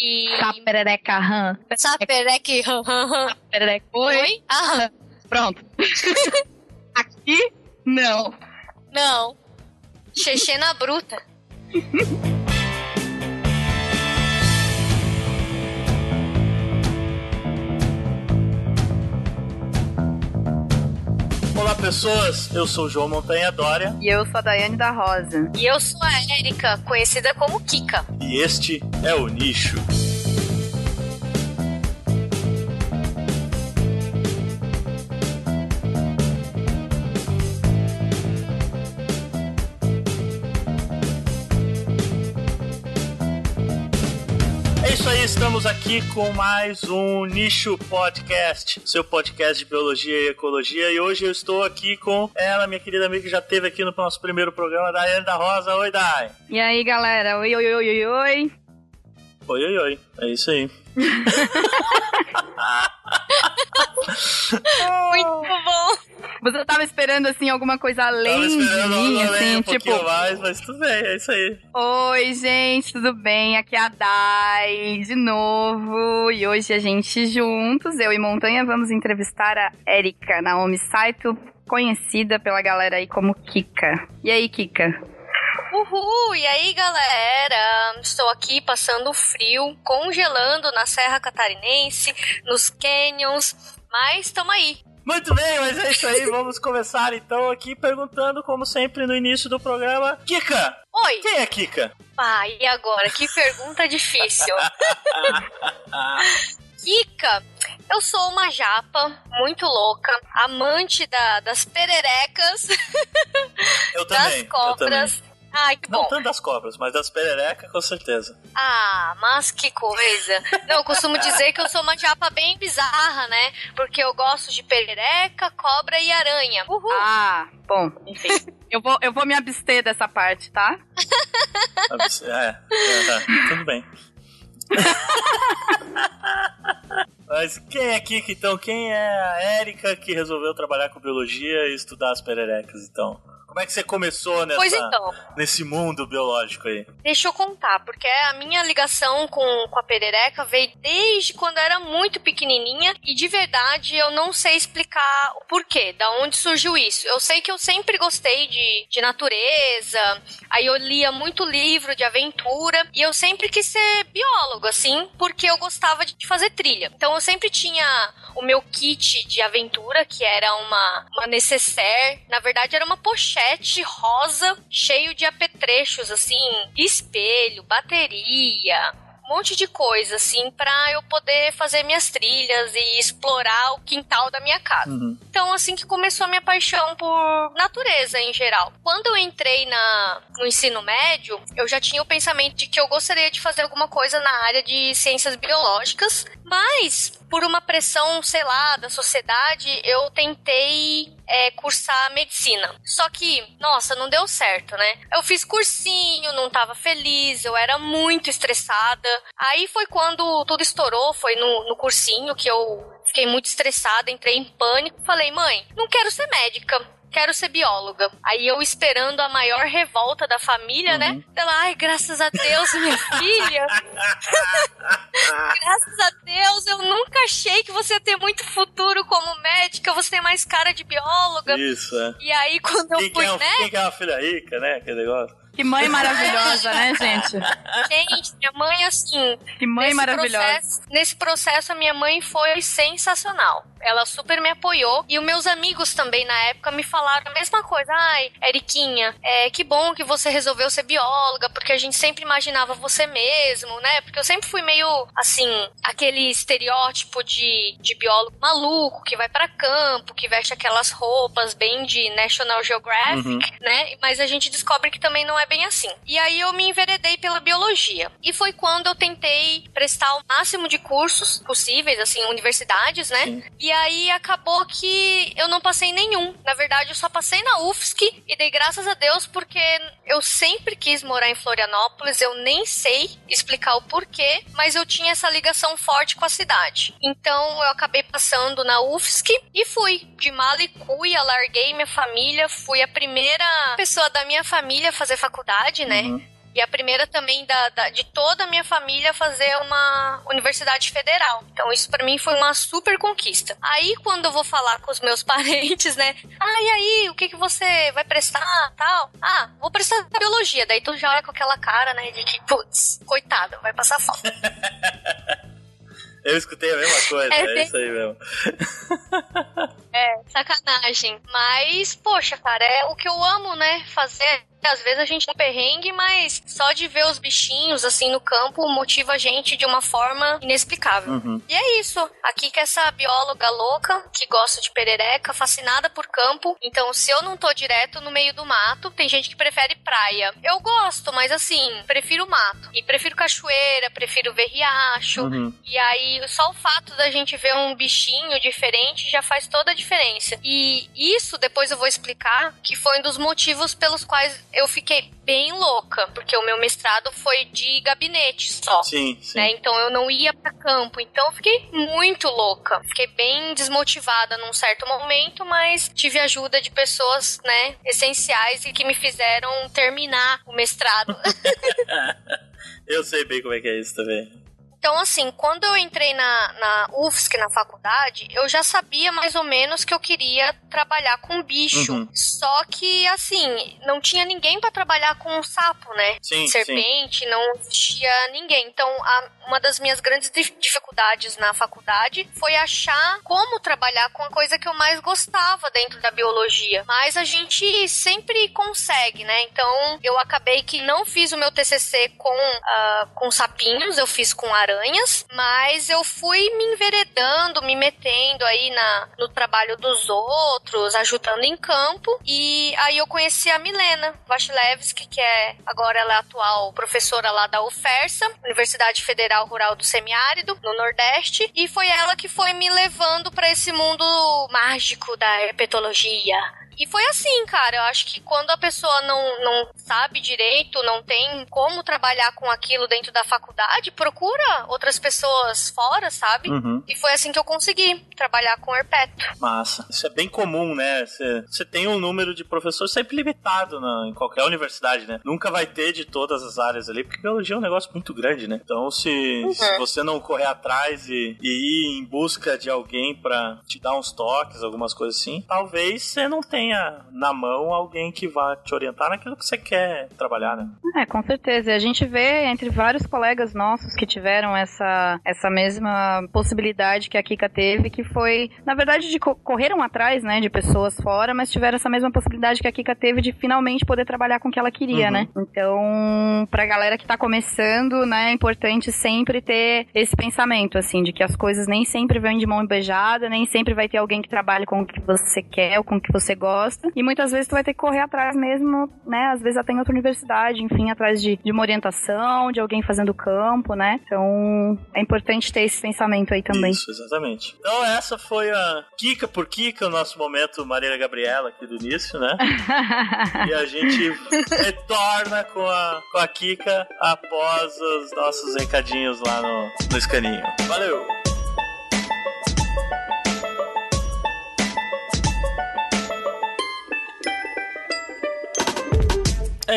E. Saperereca ram. Sapereque. hum. Saperereca. Oi. Oi? Ah, Pronto. Aqui, não. não. Chechena bruta. pessoas. Eu sou o João Montanha Dória E eu sou a Daiane da Rosa. E eu sou a Érica, conhecida como Kika. e este é o Nicho. Estamos aqui com mais um Nicho Podcast, seu podcast de biologia e ecologia. E hoje eu estou aqui com ela, minha querida amiga que já esteve aqui no nosso primeiro programa, Daiane da Rosa. Oi, Dai. E aí, galera? Oi, oi, oi, oi, oi. Oi, oi, oi. É isso aí. Muito bom. Você tava esperando, assim, alguma coisa além de mim, assim, um tipo... mais, mas tudo bem, é isso aí. Oi, gente, tudo bem? Aqui é a Dai, de novo. E hoje a gente juntos, eu e Montanha, vamos entrevistar a Erika Naomi Saito, conhecida pela galera aí como Kika. E aí, Kika? Uhul! E aí, galera? Estou aqui passando frio, congelando na Serra Catarinense, nos canyons, mas estamos aí. Muito bem, mas é isso aí. Vamos começar então aqui perguntando, como sempre no início do programa, Kika! Oi! Quem é Kika? Ah, e agora? Que pergunta difícil. Kika, eu sou uma japa muito louca, amante da- das pererecas, Eu das também. cobras. Ai, que Não bom. tanto das cobras, mas das pererecas com certeza. Ah, mas que coisa. Não, eu costumo dizer que eu sou uma japa bem bizarra, né? Porque eu gosto de perereca, cobra e aranha. Uhul. Ah, bom, enfim. Eu vou, eu vou me abster dessa parte, tá? É, é, é, tudo bem. Mas quem é Kika então? Quem é a Érica que resolveu trabalhar com biologia e estudar as pererecas então? Como é que você começou nessa, então, nesse mundo biológico aí? deixa eu contar, porque a minha ligação com, com a perereca veio desde quando eu era muito pequenininha e de verdade eu não sei explicar o porquê, da onde surgiu isso. Eu sei que eu sempre gostei de, de natureza, aí eu lia muito livro de aventura e eu sempre quis ser biólogo, assim, porque eu gostava de fazer trilha. Então eu sempre tinha o meu kit de aventura, que era uma, uma necessaire, na verdade era uma pochete rosa, cheio de apetrechos, assim, espelho, bateria, um monte de coisa, assim, pra eu poder fazer minhas trilhas e explorar o quintal da minha casa. Uhum. Então, assim que começou a minha paixão por natureza em geral. Quando eu entrei na, no ensino médio, eu já tinha o pensamento de que eu gostaria de fazer alguma coisa na área de ciências biológicas, mas por uma pressão, sei lá, da sociedade, eu tentei é, cursar medicina. Só que, nossa, não deu certo, né? Eu fiz cursinho, não tava feliz, eu era muito estressada. Aí foi quando tudo estourou, foi no, no cursinho que eu fiquei muito estressada, entrei em pânico. Falei, mãe, não quero ser médica. Quero ser bióloga. Aí eu esperando a maior revolta da família, né? Ela, ai, graças a Deus, minha filha. Graças a Deus, eu nunca achei que você ia ter muito futuro como médica, você tem mais cara de bióloga. Isso, é. E aí, quando eu Quem, que fui, é, né? quem que é uma filha rica, né? Aquele negócio. Que mãe maravilhosa, né, gente? Gente, minha mãe, assim. Que mãe nesse maravilhosa. Processo, nesse processo, a minha mãe foi sensacional. Ela super me apoiou. E os meus amigos também, na época, me falaram a mesma coisa. Ai, Eriquinha, é, que bom que você resolveu ser bióloga, porque a gente sempre imaginava você mesmo, né? Porque eu sempre fui meio, assim, aquele estereótipo de, de biólogo maluco, que vai pra campo, que veste aquelas roupas bem de National Geographic, Uhum. né? Mas a gente descobre que também não é bem assim. E aí eu me enveredei pela biologia. E foi quando eu tentei prestar o máximo de cursos possíveis, assim, universidades, né? Sim. E aí acabou que eu não passei nenhum. Na verdade, eu só passei na UFSC e dei graças a Deus porque eu sempre quis morar em Florianópolis, eu nem sei explicar o porquê, mas eu tinha essa ligação forte com a cidade. Então eu acabei passando na UFSC e fui. De mala e cuia, larguei minha família, fui a primeira pessoa da minha família a fazer faculdade, né? Uhum. E a primeira também da, da, de toda a minha família fazer uma universidade federal. Então isso para mim foi uma super conquista. Aí quando eu vou falar com os meus parentes, né? Ah, e aí, o que que você vai prestar, tal? Ah, vou prestar biologia. Daí tu já olha com aquela cara, né, de que, putz, coitada, vai passar falta. Eu escutei a mesma coisa, é, é isso aí mesmo. É, sacanagem. Mas, poxa, cara, é o que eu amo, né? Fazer às vezes a gente tem perrengue, mas só de ver os bichinhos assim no campo motiva a gente de uma forma inexplicável. Uhum. E é isso. Aqui que essa bióloga louca que gosta de perereca, fascinada por campo. Então, se eu não tô direto no meio do mato, tem gente que prefere praia. Eu gosto, mas assim, prefiro mato. E prefiro cachoeira, prefiro ver riacho. Uhum. E aí, só o fato da gente ver um bichinho diferente já faz toda a diferença. E isso depois eu vou explicar que foi um dos motivos pelos quais eu fiquei bem louca, porque o meu mestrado foi de gabinete só. Sim, sim. Né? Então eu não ia para campo. Então eu fiquei muito louca. Fiquei bem desmotivada num certo momento, mas tive ajuda de pessoas, né, essenciais e que me fizeram terminar o mestrado. eu sei bem como é que é isso também. Então, assim, quando eu entrei na, na UFSC, na faculdade, eu já sabia mais ou menos que eu queria trabalhar com bicho. Uhum. Só que, assim, não tinha ninguém para trabalhar com um sapo, né? Sim, Serpente, sim. não existia ninguém. Então, a, uma das minhas grandes dificuldades na faculdade foi achar como trabalhar com a coisa que eu mais gostava dentro da biologia. Mas a gente sempre consegue, né? Então, eu acabei que não fiz o meu TCC com, uh, com sapinhos, eu fiz com aranha aranhas, mas eu fui me enveredando, me metendo aí na, no trabalho dos outros, ajudando em campo. E aí eu conheci a Milena Vasilevski, que é agora ela é atual professora lá da UFERSA, Universidade Federal Rural do Semiárido, no Nordeste, e foi ela que foi me levando para esse mundo mágico da herpetologia e foi assim, cara. Eu acho que quando a pessoa não, não sabe direito, não tem como trabalhar com aquilo dentro da faculdade, procura outras pessoas fora, sabe? Uhum. E foi assim que eu consegui trabalhar com herpeto. Massa. Isso é bem comum, né? Você tem um número de professores sempre limitado na, em qualquer universidade, né? Nunca vai ter de todas as áreas ali, porque biologia é um negócio muito grande, né? Então, se, uhum. se você não correr atrás e, e ir em busca de alguém para te dar uns toques, algumas coisas assim, talvez você não tenha tenha na mão alguém que vá te orientar naquilo que você quer trabalhar, né? É, com certeza. A gente vê entre vários colegas nossos que tiveram essa, essa mesma possibilidade que a Kika teve, que foi, na verdade, de co correram atrás, né, de pessoas fora, mas tiveram essa mesma possibilidade que a Kika teve de finalmente poder trabalhar com o que ela queria, uhum. né? Então, pra galera que tá começando, né, é importante sempre ter esse pensamento, assim, de que as coisas nem sempre vêm de mão beijada, nem sempre vai ter alguém que trabalhe com o que você quer ou com o que você gosta gosta. E muitas vezes tu vai ter que correr atrás mesmo, né? Às vezes até em outra universidade, enfim, atrás de, de uma orientação, de alguém fazendo campo, né? Então é importante ter esse pensamento aí também. Isso, exatamente. Então essa foi a Kika por Kika, o nosso momento Maria Gabriela aqui do início, né? e a gente retorna com a, com a Kika após os nossos recadinhos lá no, no escaninho. Valeu!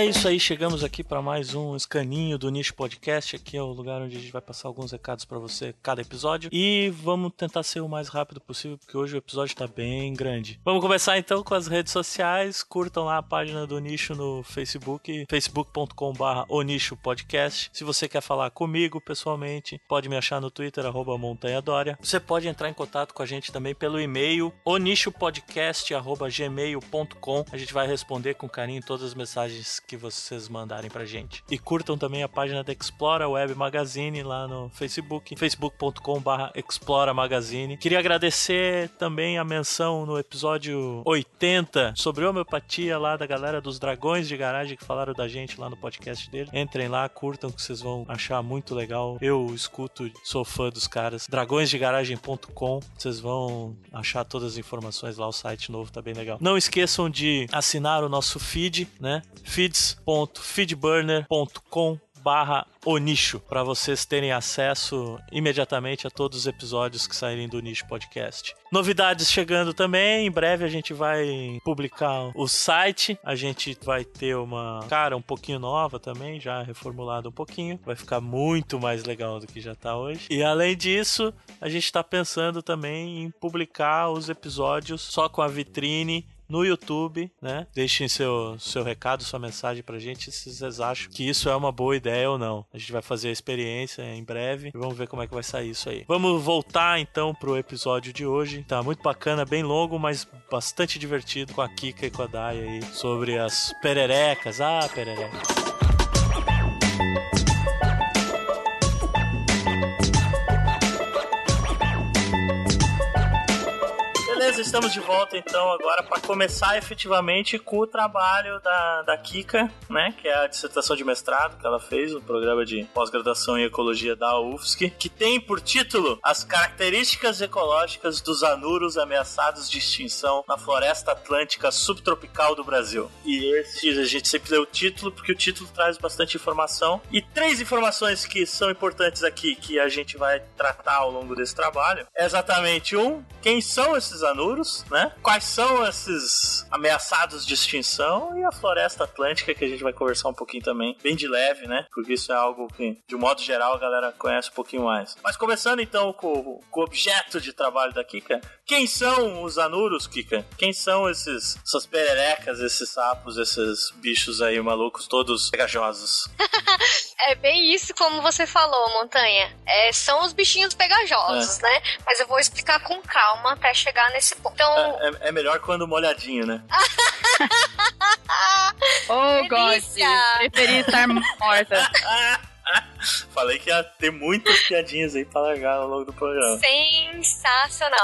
É isso aí, chegamos aqui para mais um escaninho do Nicho Podcast. Aqui é o lugar onde a gente vai passar alguns recados para você cada episódio e vamos tentar ser o mais rápido possível porque hoje o episódio está bem grande. Vamos começar então com as redes sociais. Curtam lá a página do Nicho no Facebook, facebook.com/barra o Nicho Podcast. Se você quer falar comigo pessoalmente, pode me achar no Twitter arroba Montanha Dória. Você pode entrar em contato com a gente também pelo e-mail onichopodcast@gmail.com. A gente vai responder com carinho todas as mensagens que vocês mandarem pra gente. E curtam também a página da Explora Web Magazine lá no Facebook, facebook.com/barra Explora Magazine. Queria agradecer também a menção no episódio 80 sobre homeopatia lá da galera dos Dragões de Garagem que falaram da gente lá no podcast dele. Entrem lá, curtam que vocês vão achar muito legal. Eu escuto, sou fã dos caras. dragõesdegaragem.com. Vocês vão achar todas as informações lá, o site novo tá bem legal. Não esqueçam de assinar o nosso feed, né? Feed feeds.feedburner.com barra o nicho para vocês terem acesso imediatamente a todos os episódios que saírem do Nicho Podcast. Novidades chegando também, em breve a gente vai publicar o site, a gente vai ter uma cara um pouquinho nova também, já reformulada um pouquinho, vai ficar muito mais legal do que já tá hoje. E além disso, a gente está pensando também em publicar os episódios só com a vitrine no YouTube, né? Deixem seu, seu recado, sua mensagem pra gente se vocês acham que isso é uma boa ideia ou não. A gente vai fazer a experiência em breve e vamos ver como é que vai sair isso aí. Vamos voltar então pro episódio de hoje. Tá muito bacana, bem longo, mas bastante divertido com a Kika e com a Dai aí sobre as pererecas. Ah, pererecas. Estamos de volta então agora para começar efetivamente com o trabalho da, da Kika, né? Que é a dissertação de mestrado que ela fez no programa de pós-graduação em ecologia da UFSC, que tem por título As características ecológicas dos anuros ameaçados de extinção na floresta atlântica subtropical do Brasil. E esse a gente sempre lê o título porque o título traz bastante informação. E três informações que são importantes aqui que a gente vai tratar ao longo desse trabalho é exatamente um, quem são esses anuros né? Quais são esses ameaçados de extinção e a floresta atlântica que a gente vai conversar um pouquinho também, bem de leve, né? Porque isso é algo que, de um modo geral, a galera conhece um pouquinho mais. Mas começando então com, com o objeto de trabalho da Kika, quem são os anuros, Kika? Quem são esses, essas pererecas, esses sapos, esses bichos aí malucos, todos pegajosos? é bem isso como você falou, Montanha. É, são os bichinhos pegajosos, é. né? Mas eu vou explicar com calma até chegar nesse ponto. Então... É, é, é melhor quando molhadinho, né? oh, God. Preferi estar morta. Falei que ia ter muitas piadinhas aí pra largar ao longo do programa. Sensacional.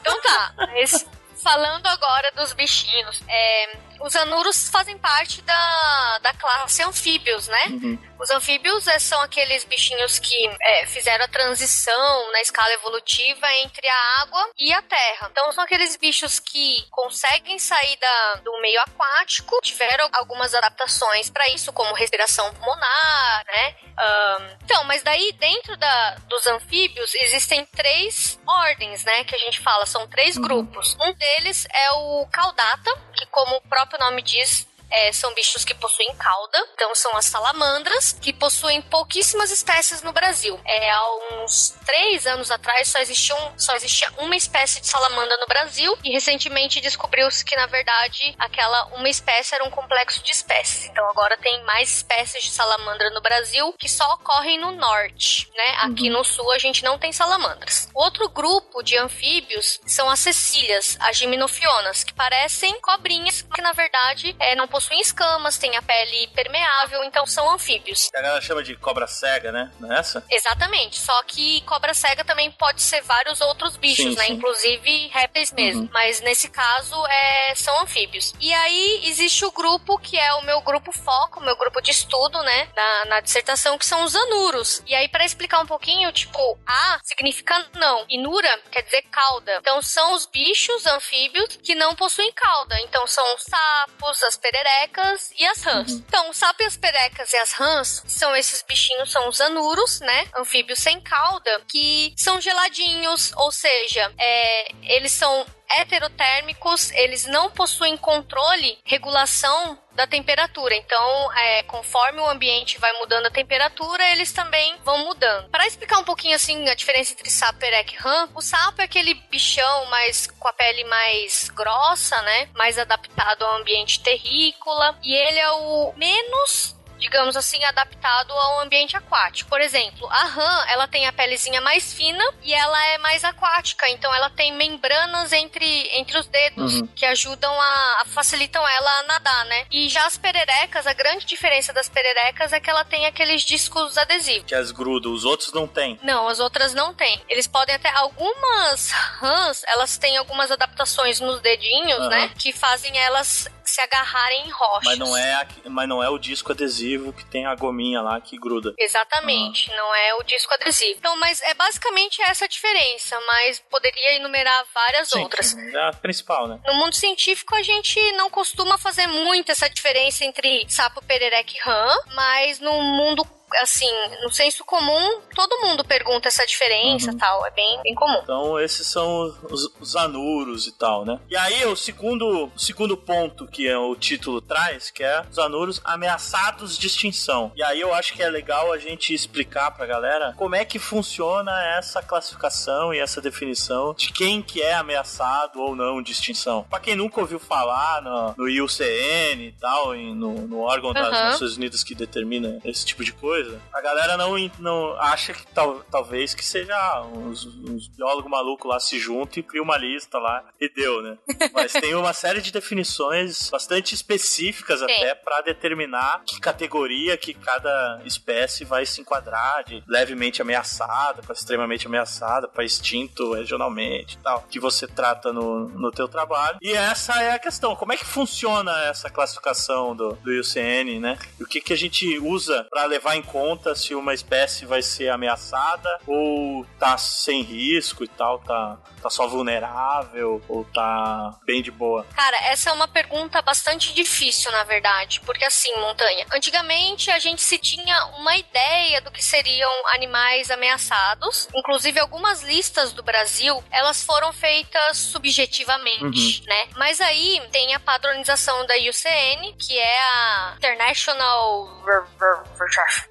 então tá, esse, falando agora dos bichinhos, é, os anuros fazem parte da, da classe anfíbios, né? Uhum. Os anfíbios é, são aqueles bichinhos que é, fizeram a transição na escala evolutiva entre a água e a terra. Então, são aqueles bichos que conseguem sair da, do meio aquático, tiveram algumas adaptações para isso, como respiração pulmonar, né? Um, então, mas daí dentro da, dos anfíbios existem três ordens, né? Que a gente fala, são três uhum. grupos. Um deles é o caudata, que como o próprio nome diz, é, são bichos que possuem cauda, então são as salamandras, que possuem pouquíssimas espécies no Brasil. É, há uns três anos atrás só existia, um, só existia uma espécie de salamandra no Brasil e recentemente descobriu-se que na verdade aquela uma espécie era um complexo de espécies. Então agora tem mais espécies de salamandra no Brasil que só ocorrem no norte, né? Aqui uhum. no sul a gente não tem salamandras. Outro grupo de anfíbios são as cecílias, as giminofionas, que parecem cobrinhas, que na verdade é, não possuem possuem escamas, têm a pele permeável, então são anfíbios. A galera chama de cobra cega, né? Não é essa? Exatamente. Só que cobra cega também pode ser vários outros bichos, sim, né? Sim. Inclusive répteis mesmo. Uhum. Mas nesse caso é, são anfíbios. E aí existe o grupo que é o meu grupo foco, o meu grupo de estudo, né? Na, na dissertação, que são os anuros. E aí, para explicar um pouquinho, tipo, A significa não. E nura quer dizer cauda. Então são os bichos anfíbios que não possuem cauda. Então são os sapos, as pererecas perecas e as rãs. Uhum. Então, sabe as perecas e as rãs são esses bichinhos, são os anuros, né? Anfíbios sem cauda, que são geladinhos, ou seja, é, eles são heterotérmicos, eles não possuem controle, regulação da temperatura. Então, é, conforme o ambiente vai mudando a temperatura, eles também vão mudando. Para explicar um pouquinho assim a diferença entre sapo, e rã, o sapo é aquele bichão mais com a pele mais grossa, né? Mais adaptado ao ambiente terrícola, e ele é o menos digamos assim, adaptado ao ambiente aquático. Por exemplo, a rã, ela tem a pelezinha mais fina e ela é mais aquática, então ela tem membranas entre, entre os dedos uhum. que ajudam a, a, facilitam ela a nadar, né? E já as pererecas, a grande diferença das pererecas é que ela tem aqueles discos adesivos. Que as grudam, os outros não tem. Não, as outras não tem. Eles podem até algumas rãs, elas têm algumas adaptações nos dedinhos, uhum. né, que fazem elas se agarrarem em rochas. Mas não é, mas não é o disco adesivo que tem a gominha lá que gruda. Exatamente, ah. não é o disco adesivo. Então, mas é basicamente essa a diferença, mas poderia enumerar várias Sim, outras. É a principal, né? No mundo científico, a gente não costuma fazer muito essa diferença entre sapo, perereca e rã, mas no mundo assim, no senso comum, todo mundo pergunta essa diferença uhum. tal. É bem, bem comum. Então, esses são os, os anuros e tal, né? E aí, o segundo, o segundo ponto que é o título traz, que é os anuros ameaçados de extinção. E aí eu acho que é legal a gente explicar pra galera como é que funciona essa classificação e essa definição de quem que é ameaçado ou não de extinção. Pra quem nunca ouviu falar no, no IUCN e tal, e no, no órgão das uhum. Nações Unidas que determina esse tipo de coisa, a galera não, não acha que tal, talvez que seja uns, uns biólogos malucos lá se juntam e cria uma lista lá e deu, né? Mas tem uma série de definições bastante específicas Sim. até para determinar que categoria que cada espécie vai se enquadrar de levemente ameaçada para extremamente ameaçada para extinto regionalmente e tal que você trata no, no teu trabalho e essa é a questão como é que funciona essa classificação do, do IUCN né e o que que a gente usa para levar em conta se uma espécie vai ser ameaçada ou tá sem risco e tal tá tá só vulnerável ou tá bem de boa? Cara essa é uma pergunta bastante difícil na verdade porque assim montanha antigamente a gente se tinha uma ideia do que seriam animais ameaçados. Inclusive algumas listas do Brasil elas foram feitas subjetivamente uhum. né? Mas aí tem a padronização da IUCN que é a International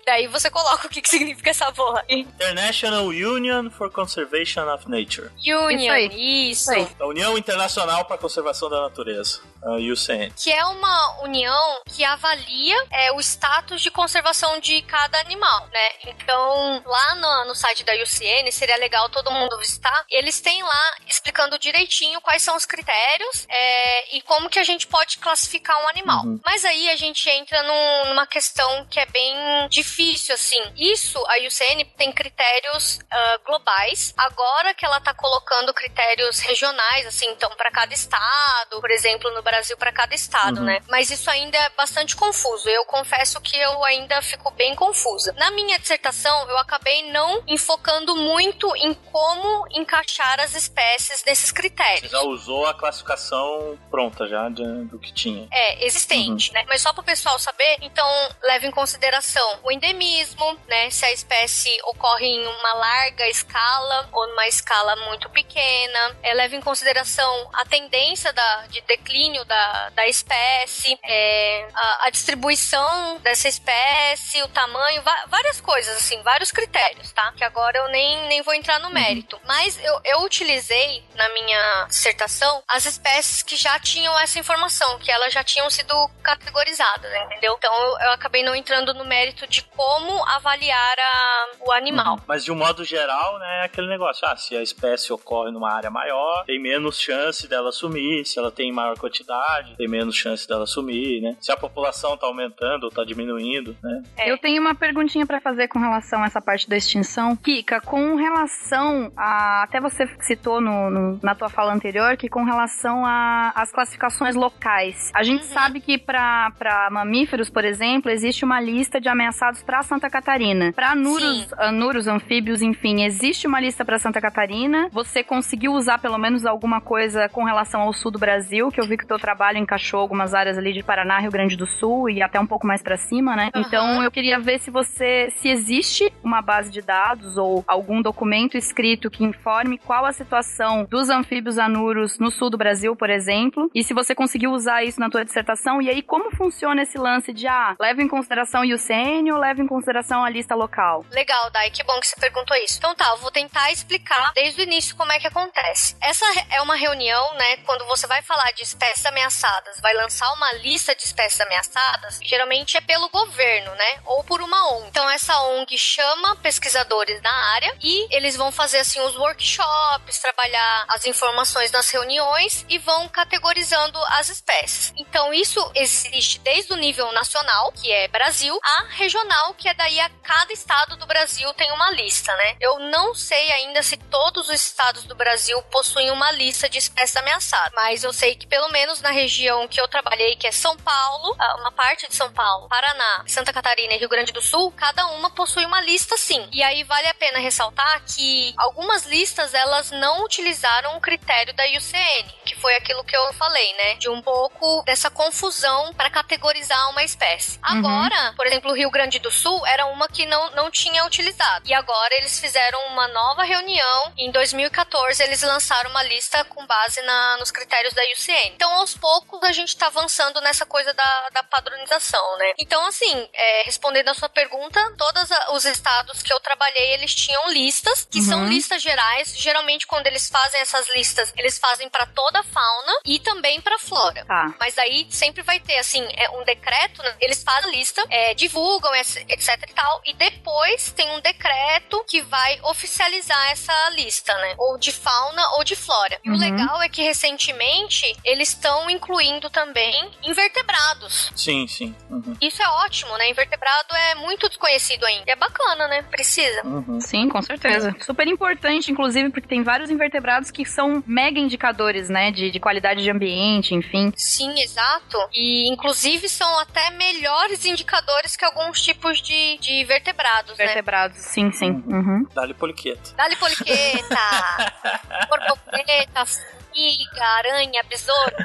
Daí você coloca o que, que significa essa porra. International Union for Conservation of Nature. Union, isso. isso. A União Internacional para a Conservação da Natureza, a UCN. Que é uma união que avalia é, o status de conservação de cada animal, né? Então, lá no, no site da UCN, seria legal todo mundo visitar, eles têm lá explicando direitinho quais são os critérios é, e como que a gente pode classificar um animal. Uhum. Mas aí a gente entra num, numa questão que é bem difícil, assim. Isso, a UCN tem critérios uh, globais. Agora que ela tá colocando critérios regionais, assim, então, para cada estado, por exemplo, no Brasil, para cada estado, uhum. né? Mas isso ainda é bastante confuso. Eu confesso que eu ainda fico bem confusa. Na minha dissertação, eu acabei não enfocando muito em como encaixar as espécies nesses critérios. Você já usou a classificação pronta já de, do que tinha. É, existente, uhum. né? Mas só para o pessoal saber, então leve em consideração o endemismo, né? Se a espécie ocorre em uma larga escala ou numa escala muito pequena. É, leva em consideração a tendência da, de declínio da, da espécie, é, a, a, distribuição dessa espécie, o tamanho, várias coisas, assim, vários critérios, tá? Que agora eu nem, nem vou entrar no uhum. mérito. Mas eu, eu utilizei na minha dissertação as espécies que já tinham essa informação, que elas já tinham sido categorizadas, entendeu? Então eu, eu acabei não entrando no mérito de como avaliar a, o animal. Uhum. Mas de um modo geral, né, é aquele negócio, ah, se a espécie ocorre numa área maior, tem menos chance dela sumir, se ela tem maior quantidade, tem menos chance dela sumir, né? Se a população tá aumentando ou tá diminuindo, né? É. Eu tenho uma perguntinha para fazer com relação a essa parte da extinção. Kika, com relação a. Até você citou no, no na tua fala anterior que com relação às classificações locais. A gente uhum. sabe que para mamíferos, por exemplo, existe uma lista de ameaçados para Santa Catarina. Para anuros, anuros, anfíbios, enfim, existe uma lista para Santa Catarina. Você conseguiu usar pelo menos alguma coisa com relação ao sul do Brasil, que eu vi que o trabalho encaixou algumas áreas ali de Paraná, Rio Grande do Sul e até um pouco mais para cima, né? Uhum. Então eu queria ver se você se existe uma base de dados ou algum documento escrito que informe qual a situação dos anfíbios anuros no sul do Brasil, por exemplo, e se você conseguiu usar isso na tua dissertação e aí como funciona esse lance de ah, leva em consideração o IUCN ou leva em consideração a lista local? Legal, Dai, que bom que você perguntou isso. Então tá, eu vou tentar explicar desde o início como é que acontece. Essa é uma reunião, né, quando você vai falar de espécies ameaçadas, vai lançar uma lista de espécies ameaçadas, geralmente é pelo governo, né, ou por uma ONG. Então essa ONG chama pesquisadores da área e eles vão fazer assim os workshops, trabalhar as informações nas reuniões e vão categorizando as espécies. Então isso existe desde o nível nacional, que é Brasil, a regional, que é daí a cada estado do Brasil tem uma lista, né? Eu não sei ainda se todos os estados do Brasil possuem uma lista de espécies ameaçadas, mas eu sei que pelo menos menos na região que eu trabalhei, que é São Paulo, ah, uma parte de São Paulo, Paraná, Santa Catarina e Rio Grande do Sul, cada uma possui uma lista sim. E aí vale a pena ressaltar que algumas listas elas não utilizaram o critério da IUCN, que foi aquilo que eu falei, né? De um pouco dessa confusão para categorizar uma espécie. Uhum. Agora, por exemplo, o Rio Grande do Sul era uma que não, não tinha utilizado. E agora eles fizeram uma nova reunião. Em 2014, eles lançaram uma lista com base na, nos critérios da UCN. Então, aos poucos, a gente está avançando nessa coisa da, da padronização, né? Então, assim, é, respondendo a sua pergunta, todos os estados que eu trabalhei, eles tinham listas, que uhum. são listas gerais. Geralmente, quando eles fazem essas listas, eles fazem para toda a fauna e também para flora. Tá. Mas aí sempre vai ter, assim, é um decreto, né? eles fazem a lista, é, divulgam, etc e tal, e depois tem um decreto que vai oficializar essa lista, né? Ou de fauna ou de flora. E o uhum. legal é que recentemente eles estão incluindo também invertebrados. Sim, sim. Uhum. Isso é ótimo, né? Invertebrado é muito desconhecido ainda. É bacana, né? Precisa. Uhum. Sim, com certeza. Super importante, inclusive, porque tem vários invertebrados que são mega indicadores, né? De, de qualidade de ambiente, enfim. Sim, exato. E inclusive são até melhores indicadores que alguns tipos de, de vertebrados, né? Vertebrados, né? sim, sim. Uhum. Dá-lhe poliqueta. Dá-lhe poliqueta. borboleta, formiga, aranha, besouro.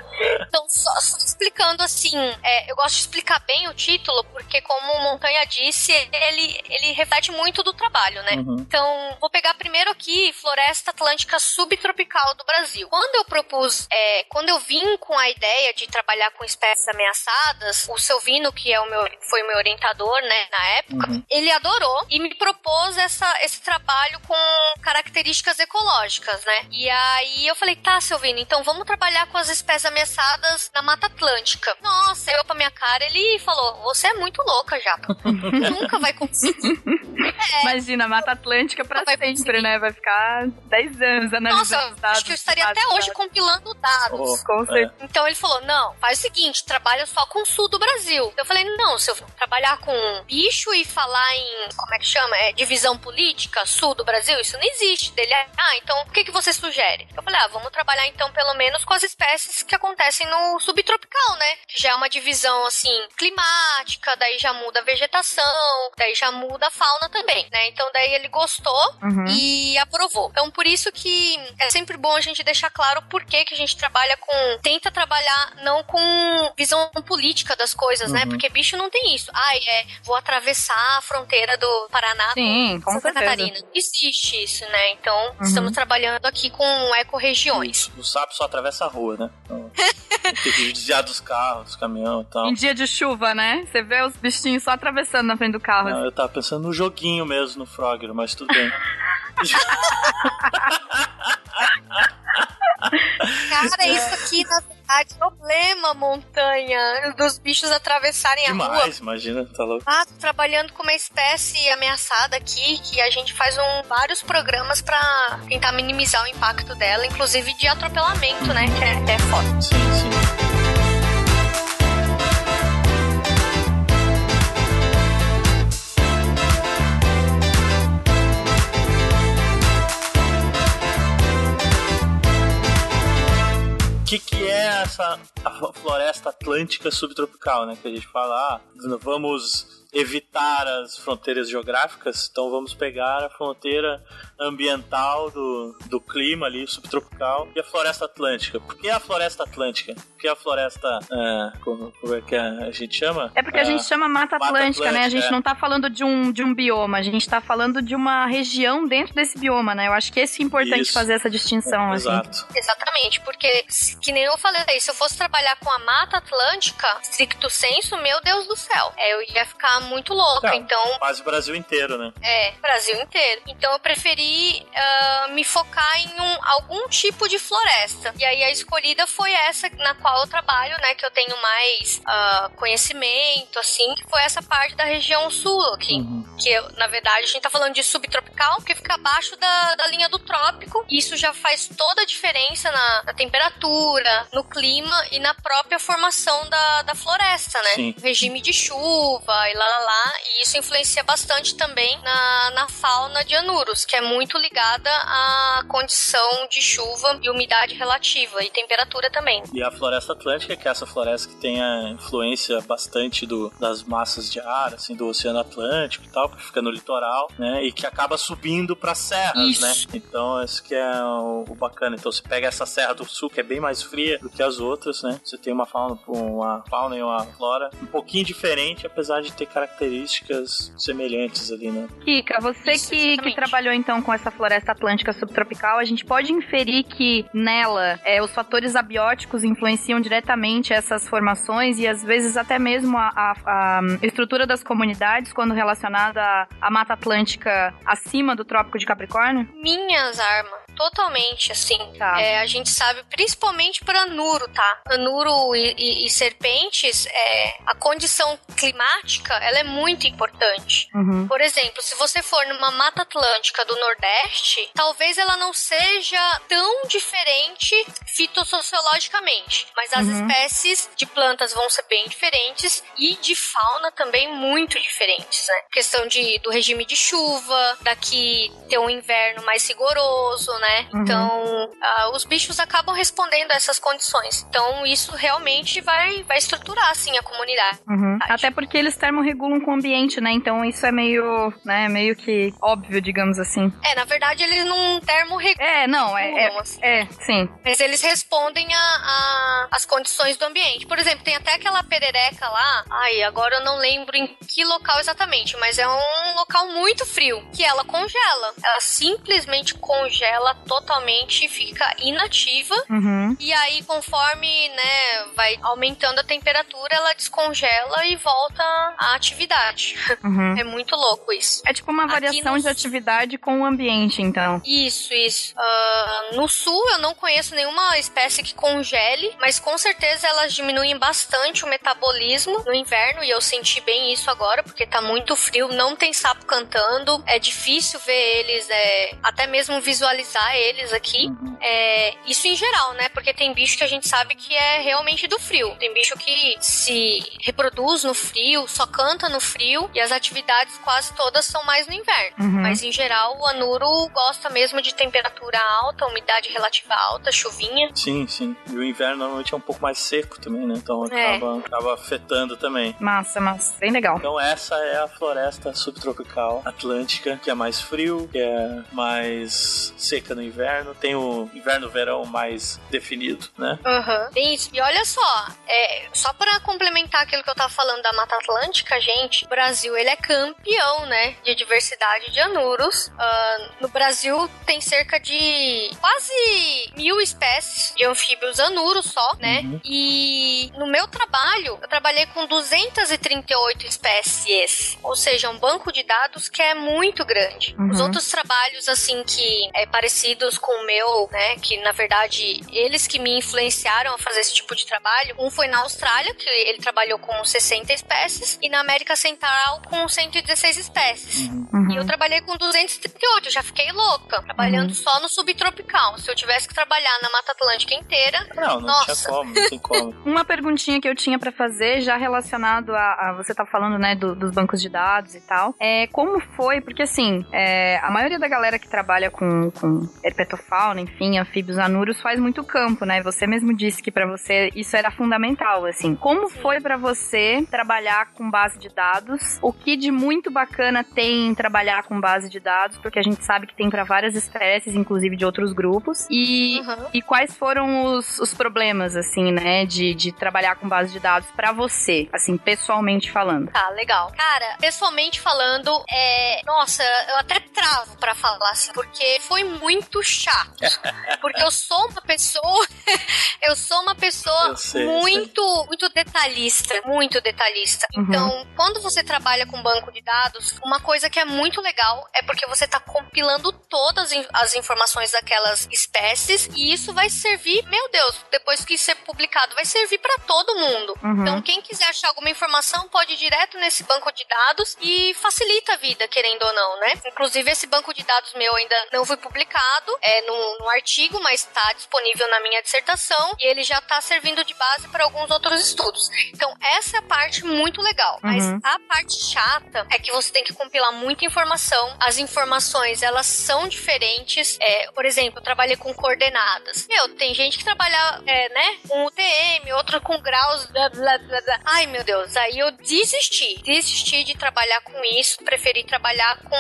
Então, só, só explicando assim, é, eu gosto de explicar bem o título, porque como o Montanha disse, ele, ele reflete muito do trabalho, né? Uhum. Então, vou pegar primeiro aqui Floresta Atlântica Subtropical do Brasil. Quando eu propus, é, quando eu vim com a ideia de trabalhar com espécies ameaçadas, o Selvino, que é o meu, foi o meu orientador, né, na época, uhum. ele adorou e me propôs essa, esse trabalho com características ecológicas, né? E aí eu falei, tá, Selvino, então vamos trabalhar com as espécies ameaçadas na Mata Atlântica. Nossa, eu pra minha cara, ele falou: Você é muito louca, Japa. Nunca vai conseguir. É. Imagina, Mata Atlântica pra sempre, conseguir. né? Vai ficar 10 anos analisando Nossa, dados. Acho que eu estaria até hoje compilando dados. Oh, com certeza. É. Então ele falou: Não, faz o seguinte, trabalha só com o sul do Brasil. Eu falei: Não, se eu trabalhar com bicho e falar em, como é que chama? É, divisão política, sul do Brasil, isso não existe. Dele, ah, então o que, que você sugere? Eu falei: Ah, vamos trabalhar então pelo menos com as espécies que acontecem no subtropical, né? Que já é uma divisão assim climática, daí já muda a vegetação, daí já muda a fauna também, né? Então daí ele gostou uhum. e aprovou. Então por isso que é sempre bom a gente deixar claro por que que a gente trabalha com tenta trabalhar não com visão política das coisas, né? uhum. né? Porque bicho não tem isso. Ai, é, vou atravessar a fronteira do Paraná Sim, com Santa certeza. Catarina. Existe isso, né? Então, uhum. estamos trabalhando aqui com ecorregiões o sapo só atravessa a rua, né? Então, tem que desviar dos carros, dos caminhões e tal. Em dia de chuva, né? Você vê os bichinhos só atravessando na frente do carro. Não, eu tava pensando no joguinho mesmo, no Frogger, mas tudo bem. Cara, isso aqui na verdade problema, montanha, dos bichos atravessarem Demais, a rua. imagina, tá louco. Ah, tô trabalhando com uma espécie ameaçada aqui, que a gente faz um, vários programas para tentar minimizar o impacto dela, inclusive de atropelamento, né? Que é, que é foda. Sim, sim. Essa floresta atlântica subtropical, né? Que a gente fala, ah, vamos evitar as fronteiras geográficas, então vamos pegar a fronteira ambiental do, do clima ali, subtropical, e a floresta atlântica. Por que a floresta atlântica? Por que a floresta. É, como, como, é que a gente chama? É porque é, a gente chama Mata Atlântica, Mata Atlântica né? A gente é. não tá falando de um, de um bioma, a gente tá falando de uma região dentro desse bioma, né? Eu acho que esse é importante Isso. fazer essa distinção, é, assim. Exato. Exatamente, porque, que nem eu falei, se eu fosse trabalhar com a Mata Atlântica, stricto senso, meu Deus do céu, é, eu ia ficar muito louca, Não, então... Quase o Brasil inteiro, né? É, Brasil inteiro. Então eu preferi uh, me focar em um, algum tipo de floresta. E aí a escolhida foi essa na qual eu trabalho, né, que eu tenho mais uh, conhecimento, assim, que foi essa parte da região sul aqui. Uhum. Que, eu, na verdade, a gente tá falando de subtropical, que fica abaixo da, da linha do trópico. E isso já faz toda a diferença na, na temperatura, no clima e na própria formação da, da floresta, né? Sim. Regime de chuva e lá, lá, lá, e isso influencia bastante também na, na fauna de Anuros, que é muito ligada à condição de chuva e umidade relativa e temperatura também. E a floresta atlântica, que é essa floresta que tem a influência bastante do, das massas de ar, assim, do Oceano Atlântico e tal, que fica no litoral, né? E que acaba subindo para serras, Isso. né? Então, esse que é o, o bacana. Então, você pega essa serra do sul, que é bem mais fria do que as outras, né? Você tem uma fauna, uma fauna e uma flora um pouquinho diferente, apesar de ter características semelhantes ali, né? Kika, você Isso, que, que trabalhou então com essa floresta atlântica subtropical, a gente pode inferir que nela é, os fatores abióticos influenciam diretamente essas formações e às vezes até mesmo a, a- a estrutura das comunidades quando relacionada à, à Mata Atlântica acima do Trópico de Capricórnio? Minhas armas. Totalmente, assim. Tá. É, a gente sabe, principalmente para Anuro, tá? Anuro e, e- e serpentes, é, a condição climática, ela é muito importante. Uhum. Por exemplo, se você for numa mata atlântica do Nordeste, talvez ela não seja tão diferente fitossociologicamente, mas as Uhum. espécies de plantas vão ser bem diferentes e de fauna também muito diferentes, né? Questão de, do regime de chuva, daqui ter um inverno mais rigoroso, né? Uhum. Então, ah, os bichos acabam respondendo a essas condições. Então, isso realmente vai, vai estruturar, assim, a comunidade. Uhum. Até porque eles termorregulam com o ambiente, né? Então isso é meio, né, meio que óbvio, digamos assim. É, na verdade, eles não termorregulam, É, não, é, é, assim. é sim. Mas eles respondem a, a- as condições do ambiente. Por exemplo, tem até aquela perereca lá. Ai, agora eu não lembro em que local exatamente, mas é um local muito frio. Que ela congela. Ela simplesmente congela totalmente fica inativa. Uhum. E aí, conforme, né, vai aumentando a temperatura, ela descongela e volta à atividade. Uhum. É muito louco isso. É tipo uma variação no de atividade com o ambiente, então. Isso, isso. Ah, no sul eu não conheço nenhuma espécie que congele, mas com certeza elas diminuem bastante o metabolismo no inverno e eu senti bem isso agora, porque tá muito frio, não tem sapo cantando, é difícil ver eles, é, até mesmo visualizar eles aqui. É, isso em geral, né? Porque tem bicho que a gente sabe que é realmente do frio. Tem bicho que se reproduz no frio, só canta no frio e as atividades quase todas são mais no inverno. Uhum. Mas em geral, o Anuro gosta mesmo de temperatura alta, umidade relativa alta, chuvinha. Sim, sim. E o inverno normalmente é um pouco mais seco também, né? Então É. acaba, acaba afetando também. Massa, massa. Bem legal. Então essa é a floresta subtropical atlântica, que é mais frio, que é mais seca no inverno, tem o inverno-verão mais definido, né? Aham. Tem isso. E olha só, é, só pra complementar aquilo que eu tava falando da Mata Atlântica, gente, o Brasil, ele é campeão, né, de diversidade de anuros. Ah, no Brasil tem cerca de quase mil espécies de anfíbios anuros só, né? Uhum. E no meu trabalho, eu trabalhei com 238 espécies, ou seja, um banco de dados que é muito grande. Uhum. Os outros trabalhos, assim, que é parecidos com o meu, né, que na verdade eles que me influenciaram a fazer esse tipo de trabalho, um foi na Austrália, que ele trabalhou com 60 espécies, e na América Central com 116 espécies. Uhum. E eu trabalhei com 238, eu já fiquei louca, trabalhando Uhum. só no subtropical. Se eu tivesse que trabalhar na Mata Atlântica inteira, Não, não Nossa. tinha como, não tem como. Uma perguntinha que eu tinha pra fazer, já relacionado a, a- você tá falando, né, do- dos bancos de dados e tal. É como foi, porque assim, é, a maioria da galera que trabalha com, com herpetofauna, enfim, anfíbios anuros, faz muito campo, né? Você mesmo disse que pra você isso era fundamental, assim. Como foi pra você trabalhar com base de dados? O que de muito bacana tem em trabalhar com base de dados? Porque a gente sabe que tem pra várias espécies, inclusive de outros grupos. E Uhum. e quais foram os, os problemas, assim, né, de, de trabalhar com base de dados pra você, assim, pessoalmente falando? Tá, legal. Cara, pessoalmente falando, é. Nossa, eu até travo pra falar assim, porque foi muito chato. Porque eu sou uma pessoa. eu sou uma pessoa sei, muito, muito detalhista. Muito detalhista. Uhum. Então, quando você trabalha com banco de dados, uma coisa que é muito legal é porque você tá compilando todas as informações daquelas espécies e isso vai servir, meu Deus, depois que ser publicado, vai servir pra todo mundo. Uhum. Então, quem quiser achar alguma informação pode ir direto nesse banco de dados e facilita a vida, querendo ou não, né? Inclusive, esse banco de dados meu ainda não foi publicado, é no, no artigo, mas está disponível na minha dissertação e ele já está servindo de base para alguns outros estudos. Então, essa é a parte muito legal. Uhum. Mas a parte chata é que você tem que compilar muita informação. As informações, elas são diferentes. É, por exemplo, eu trabalhei com coordenadas. Meu, tem gente que trabalha, é, né, com UTM, outro com graus, blá, blá, blá, blá. Ai, meu Deus. Aí eu desisti. Desisti de trabalhar com isso. Preferi trabalhar com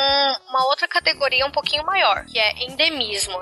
uma outra categoria um pouquinho maior, que é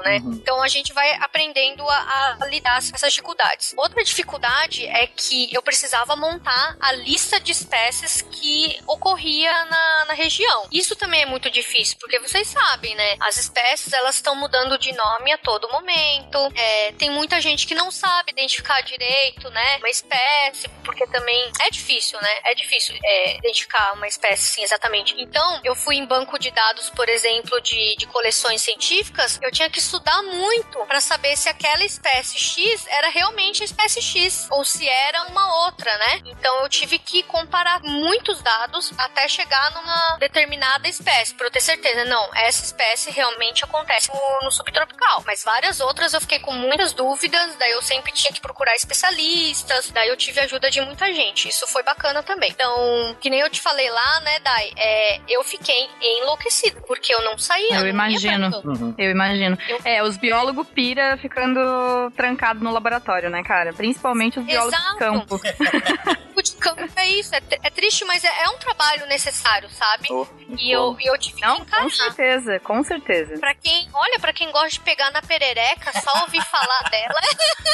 né? Uhum. Então, a gente vai aprendendo a, a lidar com essas dificuldades. Outra dificuldade é que eu precisava montar a lista de espécies que ocorria na, na região. Isso também é muito difícil, porque vocês sabem, né? As espécies elas estão mudando de nome a todo momento. É, tem muita gente que não sabe identificar direito, né? Uma espécie, porque também é difícil, né? É difícil é, identificar uma espécie, sim, exatamente. Então, eu fui em banco de dados, por exemplo, de, de coleções científicas, eu tinha que estudar muito para saber se aquela espécie X era realmente a espécie X ou se era uma outra, né? Então eu tive que comparar muitos dados até chegar numa determinada espécie para eu ter certeza, não, essa espécie realmente acontece no, no, subtropical. Mas várias outras eu fiquei com muitas dúvidas, daí eu sempre tinha que procurar especialistas, daí eu tive ajuda de muita gente. Isso foi bacana também. Então, que nem eu te falei lá, né, Dai, é, eu fiquei enlouquecida, porque eu não saía. Eu imagino. Uhum. Eu imagino. Eu... É, os biólogos pira ficando trancado no laboratório, né, cara? Principalmente os biólogos Exato. de campo. de campo é isso, é, é triste, mas é, é, um trabalho necessário, sabe? Oh, e eu, eu tive Não, que encarar. Com certeza, com certeza. Pra quem, olha, pra quem gosta de pegar na perereca, só ouvir falar dela.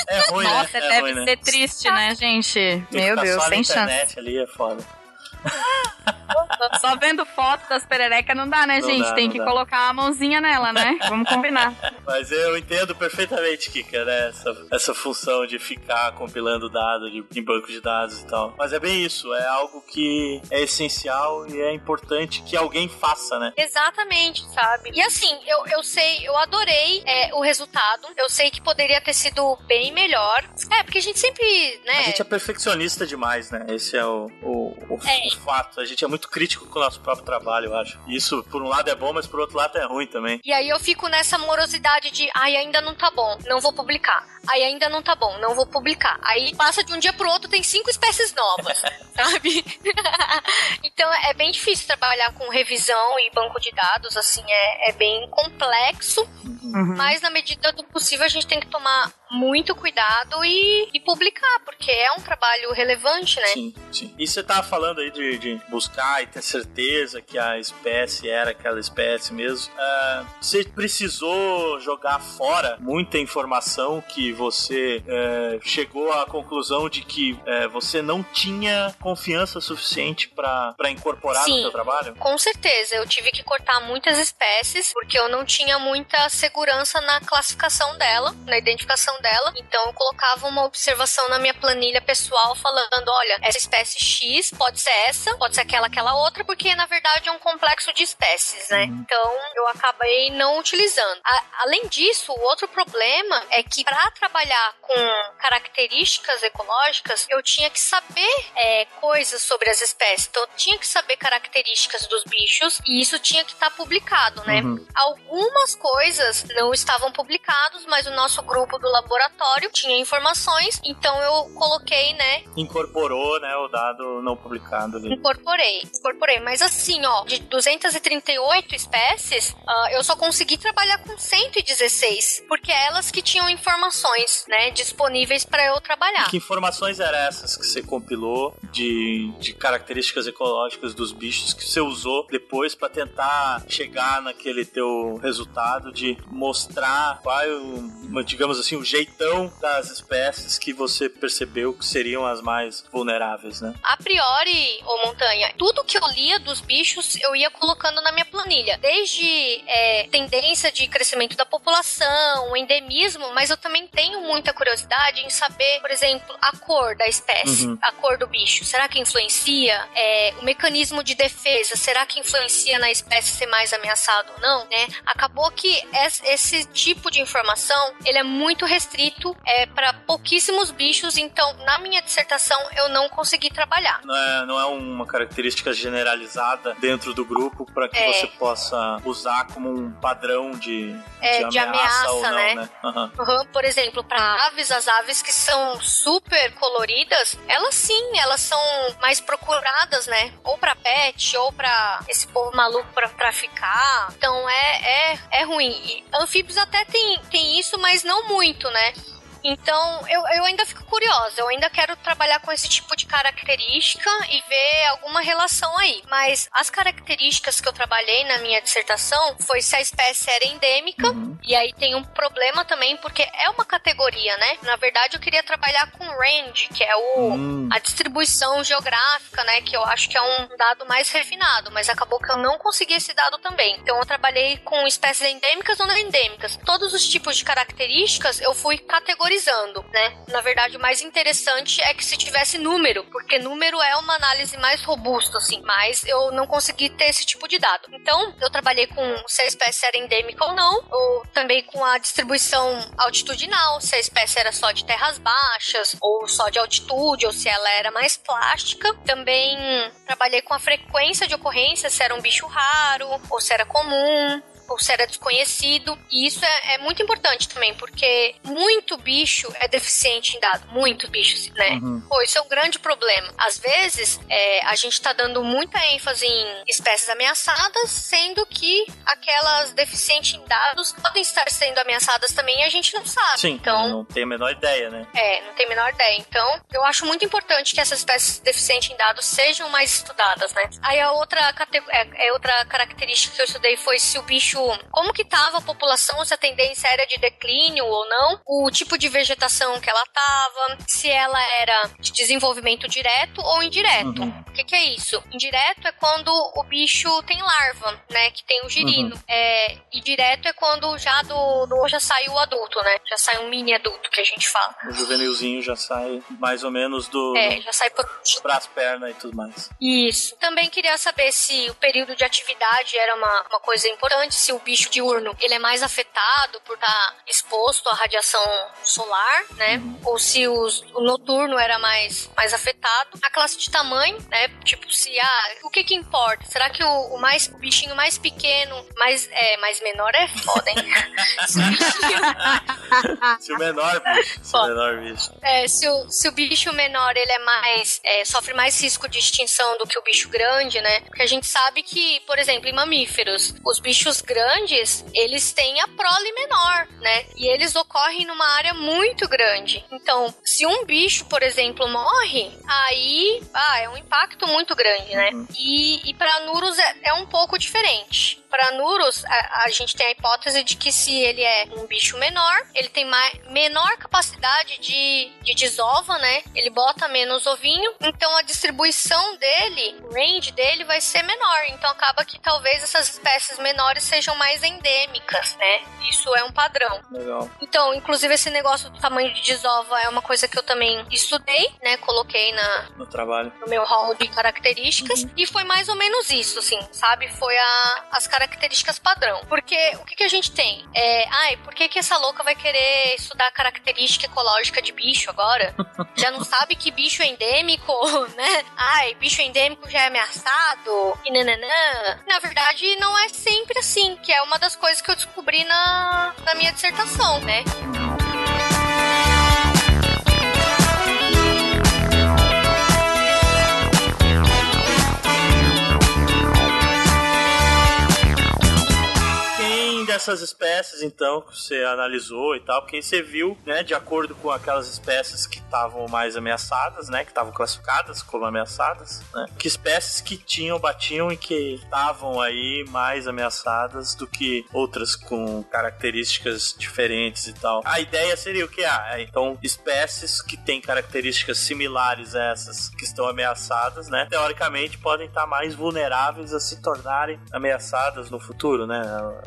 É ruim, né? Nossa, né? deve ruim, ser né? triste, né, gente? Tem Meu Deus, sem chance. ali é foda. Só vendo foto das pererecas não dá, né, não gente? Dá, Tem que dá. colocar a mãozinha nela, né? Vamos combinar. Mas eu entendo perfeitamente, Kika, né? Essa, essa função de ficar compilando dados de, em banco de dados e tal. Mas é bem isso, é algo que é essencial e é importante que alguém faça, né? Exatamente, sabe? E assim, eu, eu sei, eu adorei é, o resultado. Eu sei que poderia ter sido bem melhor. É, porque a gente sempre, né? A gente é perfeccionista demais, né? Esse é o, o, o, é. O fato. A gente é muito crítico com o nosso próprio trabalho, eu acho. Isso, por um lado, é bom, mas por outro lado é ruim também. E aí eu fico nessa morosidade de, ai, ainda não tá bom, não vou publicar. Aí ainda não tá bom, não vou publicar. Aí passa de um dia pro outro, tem cinco espécies novas, sabe? então é bem difícil trabalhar com revisão e banco de dados, assim, é, é bem complexo. Uhum. Mas na medida do possível a gente tem que tomar muito cuidado e, e, publicar, porque é um trabalho relevante, né? Sim, sim. E você tava falando aí de, de buscar e ter certeza que a espécie era aquela espécie mesmo. Uh, você precisou jogar fora muita informação que você uh, chegou à conclusão de que uh, você não tinha confiança suficiente para incorporar sim, no seu trabalho? Com certeza. Eu tive que cortar muitas espécies porque eu não tinha muita segurança na classificação dela, na identificação dela. Então eu colocava uma observação na minha planilha pessoal falando: olha, essa espécie X pode ser essa, pode ser aquela, aquela outra, porque na verdade é um complexo de espécies, né? Uhum. Então eu acabei não utilizando. A, além disso, o outro problema é que para trabalhar com características ecológicas, eu tinha que saber é, coisas sobre as espécies. Então eu tinha que saber características dos bichos e isso tinha que estar tá publicado, né? Uhum. Algumas coisas não estavam publicadas, mas o nosso grupo do laboratório laboratório, tinha informações, então eu coloquei, né? Incorporou, né, o dado não publicado ali. Incorporei, incorporei. Mas assim, ó, de 238 espécies, uh, eu só consegui trabalhar com 116, porque é elas que tinham informações, né, disponíveis para eu trabalhar. E que informações eram essas que você compilou de, de características ecológicas dos bichos que você usou depois para tentar chegar naquele teu resultado de mostrar qual, digamos assim, o jeito jeitão das espécies que você percebeu que seriam as mais vulneráveis, né? A priori, ô Montanha, tudo que eu lia dos bichos eu ia colocando na minha planilha. Desde é, tendência de crescimento da população, endemismo, mas eu também tenho muita curiosidade em saber, por exemplo, a cor da espécie, uhum. a cor do bicho. será que influencia? É, o mecanismo de defesa, será que influencia na espécie ser mais ameaçada ou não? Né? Acabou que esse tipo de informação ele é muito restrito é, para pouquíssimos bichos, então na minha dissertação eu não consegui trabalhar. Não é, não é uma característica generalizada dentro do grupo para que é. você possa usar como um padrão de, é, de, de ameaça, ameaça não, né? né? Uhum. Uhum. Por exemplo, para aves, as aves que são super coloridas, elas sim, elas são mais procuradas, né? Ou para pet, ou para esse povo maluco para traficar. Então é, é, é ruim. E anfíbios até tem, tem isso, mas não muito, né? ね。Então, eu, eu ainda fico curiosa, eu ainda quero trabalhar com esse tipo de característica e ver alguma relação aí. Mas as características que eu trabalhei na minha dissertação foi se a espécie era endêmica, uhum. e aí tem um problema também, porque é uma categoria, né? Na verdade, eu queria trabalhar com range, que é o, uhum. a distribuição geográfica, né? Que eu acho que é um dado mais refinado, mas acabou que eu não consegui esse dado também. Então, eu trabalhei com espécies endêmicas ou não endêmicas. Todos os tipos de características eu fui categorizando categorizando, né? Na verdade, o mais interessante é que se tivesse número, porque número é uma análise mais robusta, assim, mas eu não consegui ter esse tipo de dado. Então, eu trabalhei com se a espécie era endêmica ou não, ou também com a distribuição altitudinal, se a espécie era só de terras baixas, ou só de altitude, ou se ela era mais plástica. Também trabalhei com a frequência de ocorrência, se era um bicho raro, ou se era comum ou se era desconhecido. E isso é, é, muito importante também, porque muito bicho é deficiente em dado. Muito bicho, né? Uhum. Pô, isso é um grande problema. Às vezes, é, a gente tá dando muita ênfase em espécies ameaçadas, sendo que aquelas deficientes em dados podem estar sendo ameaçadas também e a gente não sabe. Sim, então, não tem a menor ideia, né? É, não tem a menor ideia. Então, eu acho muito importante que essas espécies deficientes em dados sejam mais estudadas, né? Aí a outra, é, é outra característica que eu estudei foi se o bicho como que estava a população, se a tendência era de declínio ou não, o tipo de vegetação que ela estava, se ela era de desenvolvimento direto ou indireto. Uhum. O que, que, é isso? Indireto é quando o bicho tem larva, né? Que tem o girino. Uhum. É, e direto é quando já do, do já sai o adulto, né? Já sai um mini adulto que a gente fala. O juvenilzinho já sai mais ou menos do. É, já sai por. Pras pernas e tudo mais. Isso. Também queria saber se o período de atividade era uma, uma coisa importante, se o bicho diurno ele é mais afetado por estar tá exposto à radiação solar, né? Ou se os, o noturno era mais, mais afetado. A classe de tamanho, né? Tipo, se ah, o que que importa? Será que o, o mais o bichinho mais pequeno, mais é, mais menor é foda, hein? se, o bichinho... se o menor bicho, se o menor bicho. É, se o, se o bicho menor ele é mais é, sofre mais risco de extinção do que o bicho grande, né? Porque a gente sabe que, por exemplo, em mamíferos, os bichos grandes grandes, eles têm a prole menor, né? E eles ocorrem numa área muito grande. Então, se um bicho, por exemplo, morre, aí ah, é um impacto muito grande, né? Uhum. E, e para Nurus é, é um pouco diferente. Para Nurus, a, a, gente tem a hipótese de que se ele é um bicho menor, ele tem mais, menor capacidade de, de desova, né? Ele bota menos ovinho, então a distribuição dele, o range dele vai ser menor. Então acaba que talvez essas espécies menores sejam mais endêmicas, né? Isso é um padrão. Legal. Então, inclusive esse negócio do tamanho de desova é uma coisa que eu também estudei, né? Coloquei na no trabalho, no meu hall de características uhum. e foi mais ou menos isso, assim, sabe? Foi a, as características padrão. Porque o que, que a gente tem? É, ai, por que que essa louca vai querer estudar característica ecológica de bicho agora? já não sabe que bicho é endêmico, né? Ai, bicho endêmico já é ameaçado e nananã. Na verdade, não é sempre assim que é uma das coisas que eu descobri na, na minha dissertação, né? Dessas espécies, então, que você analisou e tal, porque você viu, né, de acordo com aquelas espécies que estavam mais ameaçadas, né, que estavam classificadas como ameaçadas, né, que espécies que tinham, batiam e que estavam aí mais ameaçadas do que outras com características diferentes e tal. A ideia seria o que? Ah, é, então, espécies que têm características similares a essas que estão ameaçadas, né, teoricamente podem estar mais vulneráveis a se tornarem ameaçadas no futuro, né?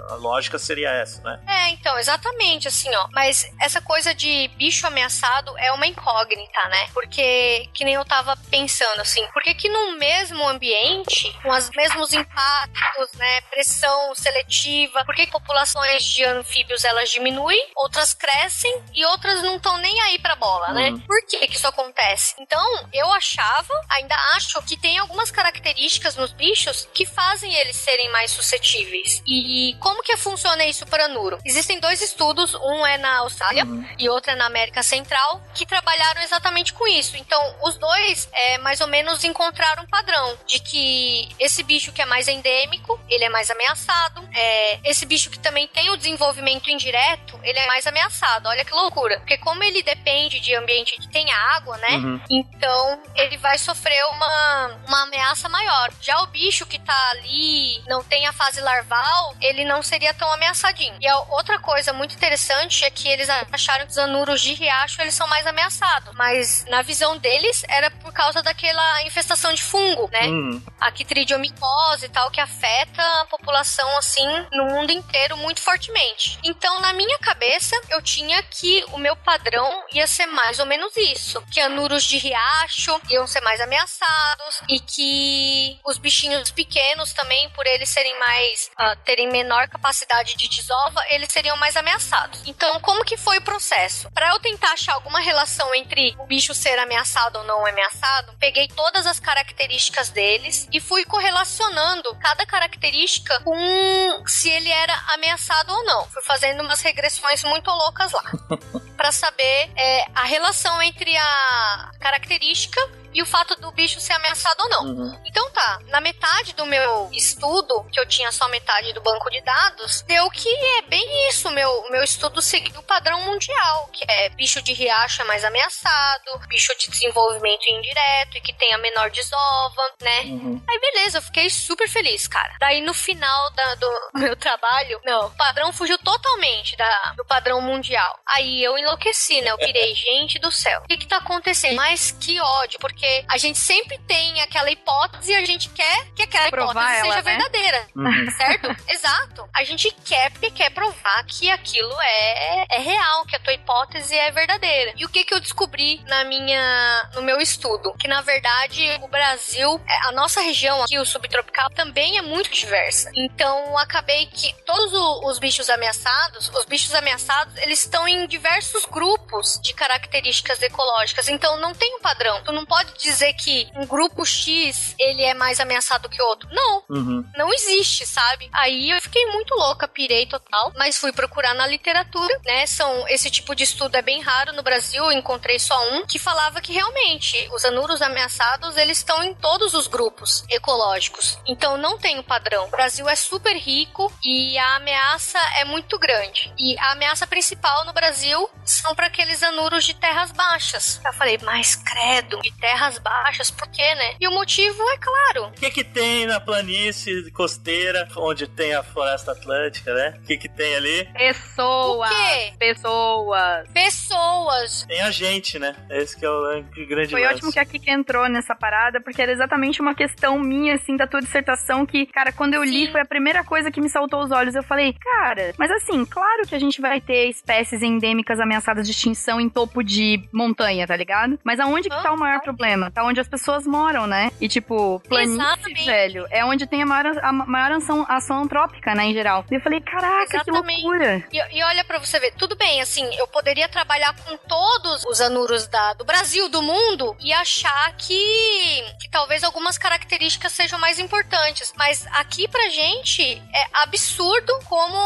A lógica seria essa, né? É, então, exatamente, assim, ó. Mas essa coisa de bicho ameaçado é uma incógnita, né? Porque, que nem eu tava pensando, assim, porque que no mesmo ambiente, com os mesmos impactos, né, pressão seletiva, por que populações de anfíbios elas diminuem, outras crescem e outras não estão nem aí pra bola, né? Uhum. Por que que isso acontece? Então, eu achava, ainda acho, que tem algumas características nos bichos que fazem eles serem mais suscetíveis. E como que funciona isso para Nuro? Existem dois estudos, um é na Austrália Uhum. e outro é na América Central, que trabalharam exatamente com isso. Então, os dois, é, mais ou menos, encontraram um padrão de que esse bicho que é mais endêmico, ele é mais ameaçado. É, esse bicho que também tem o desenvolvimento indireto, ele é mais ameaçado. Olha que loucura. Porque como ele depende de ambiente que tenha água, né? Uhum. Então, ele vai sofrer uma, uma ameaça maior. Já o bicho que tá ali, não tem a fase larval, ele não seria tão ameaçadinho. E a outra coisa muito interessante é que eles acharam que os anuros de riacho, eles são mais ameaçados. Mas, na visão deles, era por causa daquela infestação de fungo, né? Uhum. a quitridiomicose e tal, que afeta a população, assim, no mundo inteiro muito fortemente. Então, na minha cabeça, eu tinha que o meu padrão ia ser mais ou menos isso. Que anuros de riacho iam ser mais ameaçados e que os bichinhos pequenos também, por eles serem mais, ah, terem menor capacidade de desova, eles seriam mais ameaçados. Então, como que foi o processo? Para eu tentar achar alguma relação entre o bicho ser ameaçado ou não ameaçado, peguei todas as características deles e fui correlacionando cada característica com se ele era ameaçado ou não. Fui fazendo umas regressões muito loucas lá. Pra saber é, a relação entre a característica e o fato do bicho ser ameaçado ou não. Uhum. Então tá, na metade do meu estudo, que eu tinha só metade do banco de dados, deu que é bem isso, meu, meu estudo seguiu o padrão mundial, que é bicho de riacho é mais ameaçado, bicho de desenvolvimento indireto e que tem a menor desova, né? Uhum. Aí beleza, eu fiquei super feliz, cara. Daí no final da- do meu trabalho, não, o padrão fugiu totalmente da, do padrão mundial. Aí eu enlouqueci, né? Eu pirei, gente do céu. O que que tá acontecendo? Mas que ódio, porque a gente sempre tem aquela hipótese e a gente quer que aquela Provar hipótese ela, seja né? verdadeira. Uhum. Certo? Exato. A gente quer porque quer provar que aquilo é, é real, que a tua hipótese é verdadeira. E o que que eu descobri na minha, no meu estudo? Que na verdade o Brasil, é, a nossa região aqui, o subtropical, também é muito diversa. Então acabei que todos os bichos ameaçados, os bichos ameaçados, eles estão em diversos grupos de características ecológicas. Então não tem um padrão. Tu não pode dizer que um grupo X ele é mais ameaçado que o outro. Não, Uhum. não existe, sabe? Aí eu fiquei muito louca, pirei total, mas fui procurar na literatura, né? São esse tipo de estudo é bem raro no Brasil, encontrei só um que falava que realmente os anuros ameaçados, eles estão em todos os grupos ecológicos. Então não tem um padrão. O Brasil é super rico e a ameaça é muito grande. E a ameaça principal no Brasil são para aqueles anuros de terras baixas. Eu falei, mas credo, de terras baixas, por quê, né? E o motivo é claro, O que que tem na planície costeira, onde tem a floresta atlântica, né? O que que tem ali? Pessoas. O quê? Pessoas. pessoas. Tem a gente, né? Esse que é o grande Foi lance. ótimo que a Kika entrou nessa parada, porque era exatamente uma questão minha, assim, da tua dissertação, que, cara, quando eu li, Sim. foi a primeira coisa que me saltou os olhos. Eu falei, cara, mas assim, claro que a gente vai ter espécies endêmicas ameaçadas de extinção em topo de montanha, tá ligado? Mas aonde que tá o maior problema? Tá onde as pessoas moram, né? E, tipo, planície, Exatamente. velho, é onde tem a maior, a maior ação, ação antrópica, né, em geral. E eu falei, caraca, Exatamente. que loucura. E, e olha pra você ver, tudo bem, assim, eu poderia trabalhar com todos os anuros da, do Brasil, do mundo, e achar que, que talvez algumas características sejam mais importantes. Mas aqui pra gente é absurdo como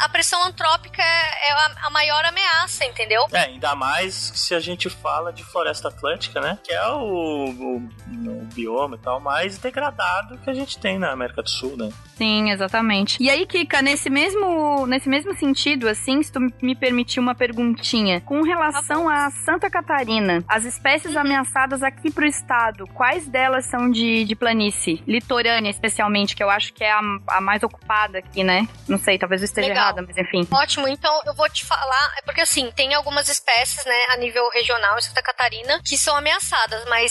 a pressão antrópica é, é a, a maior ameaça, entendeu? É, ainda mais se a gente fala de floresta atlântica, né? Que é o, o- o bioma e tal mais degradado que a gente tem na América do Sul, né? Sim, exatamente. E aí, Kika, nesse mesmo, nesse mesmo sentido, assim, se tu me permitir uma perguntinha, com relação a Santa Catarina, as espécies ameaçadas aqui pro estado, quais delas são de, de planície? Litorânea, especialmente, que eu acho que é a, a mais ocupada aqui, né? Não sei, talvez eu esteja Legal. errada, mas enfim. Ótimo, então eu vou te falar, é porque assim, tem algumas espécies, né, a nível regional em Santa Catarina, que são ameaçadas, mas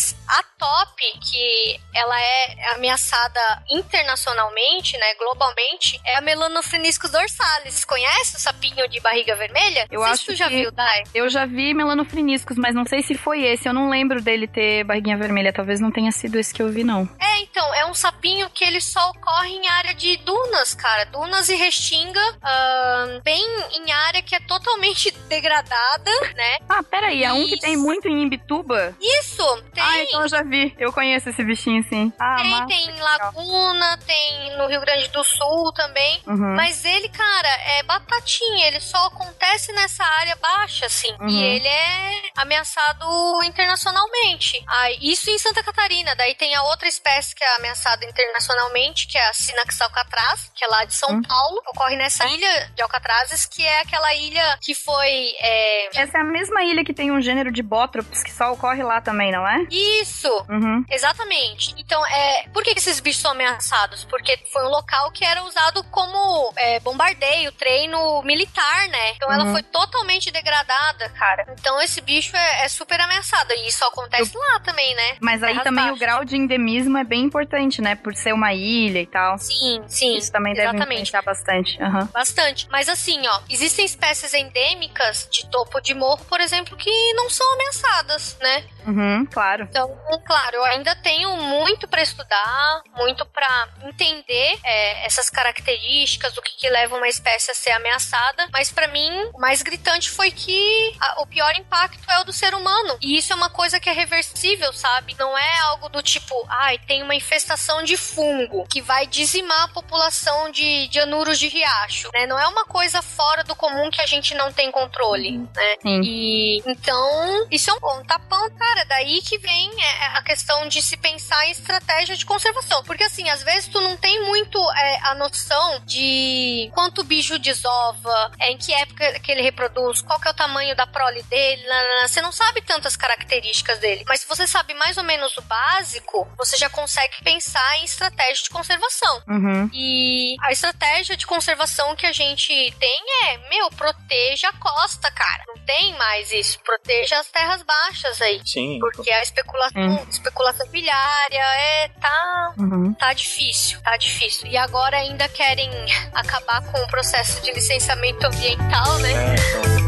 top, que ela é ameaçada internacionalmente, né, globalmente, é a Melanophreniskos dorsalis. Conhece o sapinho de barriga vermelha? Eu acho se tu já que viu, Dai. Eu já vi melanofriniscos, mas não sei se foi esse. Eu não lembro dele ter barriguinha vermelha. Talvez não tenha sido esse que eu vi, não. É, então, é um sapinho que ele só ocorre em área de dunas, cara. Dunas e restinga, ahn, bem em área que é totalmente degradada, né? Ah, peraí. É um que tem muito em Imbituba? Isso, tem. Ah, então eu já vi. Eu conheço esse bichinho, sim. Ah, Tem, massa, tem em. Laguna, tem no Rio Grande do Sul também. Uhum. Mas ele, cara, é batatinha. Ele só acontece nessa área baixa, assim. Uhum. E ele é ameaçado internacionalmente. Ah, isso em Santa Catarina. Daí tem a outra espécie que é ameaçada internacionalmente, que é a Sinax alcatraz, que é lá de São Uhum. Paulo. Ocorre nessa ilha de Alcatrazes, que é aquela ilha que foi... é, Essa é a mesma ilha que tem um gênero de bótropos que só ocorre lá também, não é? Isso! Uhum. Exatamente. Então, é, por que esses bichos são ameaçados? Porque foi um local que era usado como é, bombardeio, treino militar, né? Então ela Uhum. foi totalmente degradada, cara. Então esse bicho é, é super ameaçado. E isso acontece lá também, né? Mas aí também o grau de endemismo é bem importante, né? Por ser uma ilha e tal. Sim, sim. Isso também deve exatamente. influenciar bastante. Aham. Bastante. Mas assim, ó, existem espécies endêmicas de topo de morro, por exemplo, que não são ameaçadas, né? Uhum, claro. Então, claro, eu ainda tenho muito para estudar, muito para entender é, essas características, o que, que leva uma espécie a ser ameaçada. Mas para mim, o mais gritante foi que a- o pior impacto é o do ser humano. E isso é uma coisa que é reversível, sabe? Não é algo do tipo, ai, tem uma infestação de fungo que vai dizimar a população de, de anuros de riacho, né? Não é uma coisa fora do comum que a gente não tem controle, né? Sim. E então, isso é um bom tapão, cara. Daí que vem é, a questão de se pensar em estratégia de conservação. Porque assim, às vezes tu não tem muito é, a noção de quanto o bicho desova, é, em que época que ele reproduz, qual que é o tamanho da prole dele. nanana. Você não sabe tantas características dele. Mas se você sabe mais ou menos o básico, você já consegue pensar em estratégia de conservação. Uhum. E a estratégia de conservação que a gente tem é, meu, proteja a costa, cara. Não tem mais isso. Proteja as terras baixas aí. Sim. Porque a especulação, Hum. especulação bilhária é tá Uhum. tá difícil, tá difícil. E agora ainda querem acabar com o processo de licenciamento ambiental, né? É, então,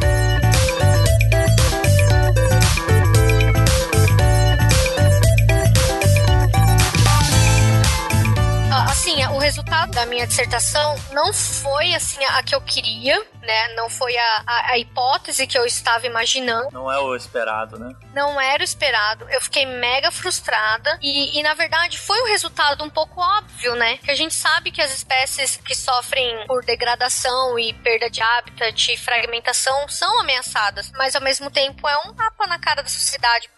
Ah, Assim, o resultado da minha dissertação não foi assim a que eu queria, né? Não foi a, a, a hipótese que eu estava imaginando. não é o esperado, né? não era o esperado. Eu fiquei mega frustrada e, e, na verdade foi um resultado um pouco óbvio, né? Que a gente sabe que as espécies que sofrem por degradação e perda de habitat e fragmentação são ameaçadas, mas ao mesmo tempo é um tapa na cara da sociedade.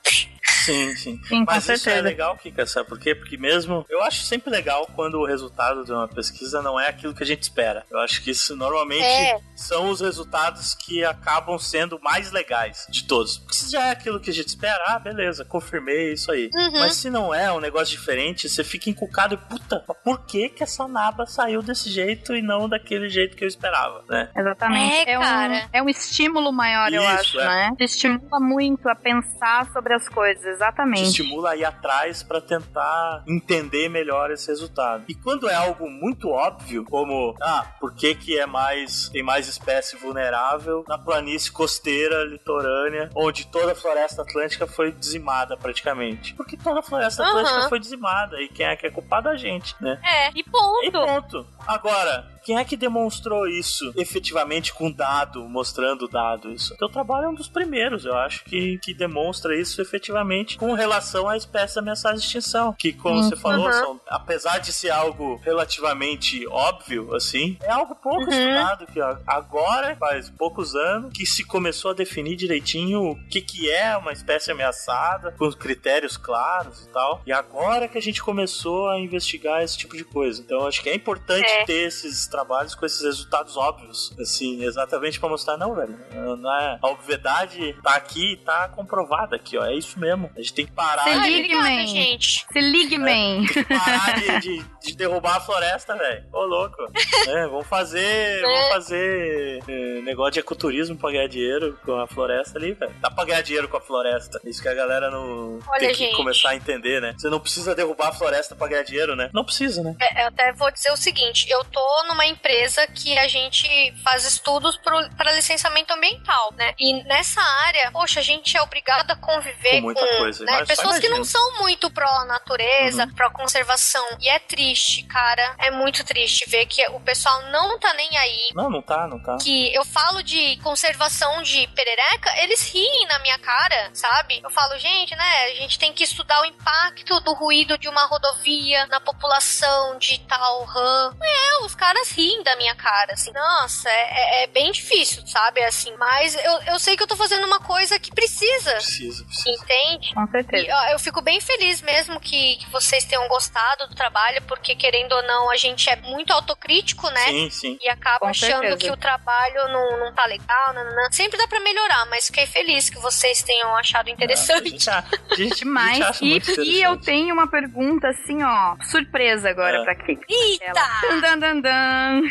Sim, sim. Sim, Mas isso é certeza. legal, Kika, sabe por quê? Porque mesmo. Eu acho sempre legal quando o resultado de uma pesquisa não é aquilo que a gente espera. Eu acho que isso normalmente É. são os resultados que acabam sendo mais legais de todos. Porque se já é aquilo que a gente espera, ah, beleza, confirmei isso aí. Uhum. Mas se não é um negócio diferente, você fica encucado e, puta, por que que essa naba saiu desse jeito e não daquele jeito que eu esperava, né? Exatamente. É, um, cara. é um estímulo maior, eu Isso, acho, é. né? Te estimula muito a pensar sobre as coisas, te exatamente. estimula a ir atrás para tentar entender melhor esse resultado. E quando é algo muito óbvio, como ah, por que que é mais tem mais espécie vulnerável na planície costeira litorânea, onde toda a floresta atlântica foi dizimada praticamente? Porque toda a floresta Aham. atlântica foi dizimada e quem é que é culpado a gente, né? É, e E ponto. ponto. Agora, quem é que demonstrou isso efetivamente com dado, mostrando dado isso? Teu trabalho é um dos primeiros, eu acho, que, que demonstra isso efetivamente com relação à espécie ameaçada de extinção. Que, como você falou, aham. são, apesar de ser algo relativamente óbvio, assim, é algo pouco Uhum. estudado, que ó, agora, faz poucos anos, que se começou a definir direitinho o que, que é uma espécie ameaçada, com critérios claros e tal. E agora que a gente começou a investigar esse tipo de coisa. Então, acho que é importante é. ter esses trabalhos com esses resultados óbvios, assim, exatamente para mostrar, não, velho, não é, a obviedade tá aqui, tá comprovada aqui, ó, é isso mesmo. A gente tem que parar. Se ligue, man. gente. Se ligue, man. É, tem que parar de, de, de derrubar a floresta, velho. Ô, louco. é, vamos fazer, é. vamos fazer é, negócio de ecoturismo pra ganhar dinheiro com a floresta ali, velho. Dá pra ganhar dinheiro com a floresta. Isso que a galera não Olha, tem que gente. começar a entender, né? Você não precisa derrubar a floresta pra ganhar dinheiro, né? Não precisa, né? É, eu até vou dizer o seguinte: eu tô numa empresa que a gente faz estudos para licenciamento ambiental, né? E nessa área, poxa, a gente é obrigado a conviver com, muita com coisa. Né, pessoas que não são muito pró-natureza, uhum. pró-conservação. E é triste, cara. É muito triste ver que o pessoal não tá nem aí. Não, não tá, não tá. Que eu falo de conservação de perereca, eles riem na minha cara, sabe? Eu falo, gente, né? A gente tem que estudar o impacto do ruído de uma rodovia na população de tal rã. É, os caras riem da minha cara, assim. Nossa, é, é, é bem difícil, sabe? Assim, mas eu, eu sei que eu tô fazendo uma coisa que precisa. Precisa, precisa. Entende? Com certeza. E, ó, eu fico bem feliz mesmo que, que vocês tenham gostado do trabalho, porque querendo ou não, a gente é muito autocrítico, né? Sim, sim. E acaba Com achando certeza. que o trabalho não, não tá legal, não, não, não. Sempre dá pra melhorar, mas fiquei feliz que vocês tenham achado interessante. Ah, a gente, demais. E, e eu tenho uma pergunta assim, ó, surpresa agora é. pra Kiki. Eita! Dan, dan, dan, dan.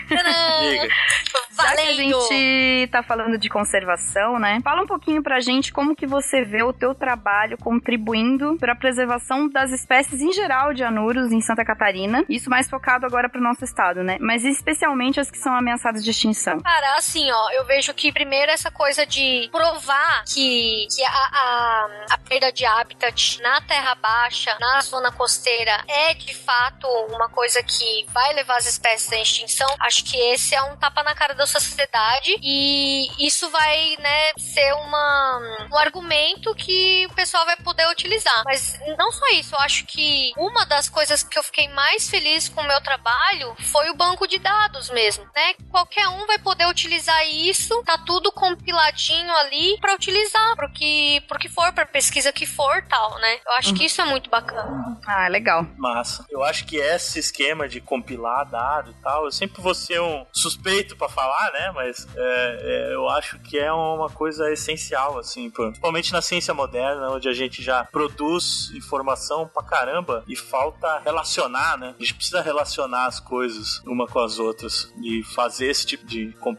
Já que a gente tá falando de conservação, né? Fala um pouquinho pra gente como que você vê o teu trabalho contribuindo para a preservação das espécies em geral de anuros em Santa Catarina. Isso mais focado agora pro nosso estado, né? Mas especialmente as que são ameaçadas de extinção. Cara, assim, ó, eu vejo que primeiro essa coisa de provar que, que a, a, a perda de habitat na terra baixa, na zona costeira, é de fato uma coisa que vai levar as espécies à extinção. Acho que esse é um tapa na cara da sociedade e isso vai, né, ser uma, um argumento que o pessoal vai poder utilizar. Mas não só isso, eu acho que uma das coisas que eu fiquei mais feliz com o meu trabalho foi o banco de dados mesmo, né? Qualquer um vai poder utilizar isso, tá tudo compiladinho ali para utilizar pro que, pro que for, pra pesquisa que for tal, né? Eu acho uhum. que isso é muito bacana. Ah, legal. Massa. Eu acho que esse esquema de compilar dado e tal, eu sempre vou ser um suspeito para falar, né? Mas é, é, eu acho que é uma coisa essencial, assim, principalmente na ciência moderna, onde a gente já produz informação pra caramba e falta relacionar, né? A gente precisa relacionar as coisas uma com as outras e fazer esse tipo de compilação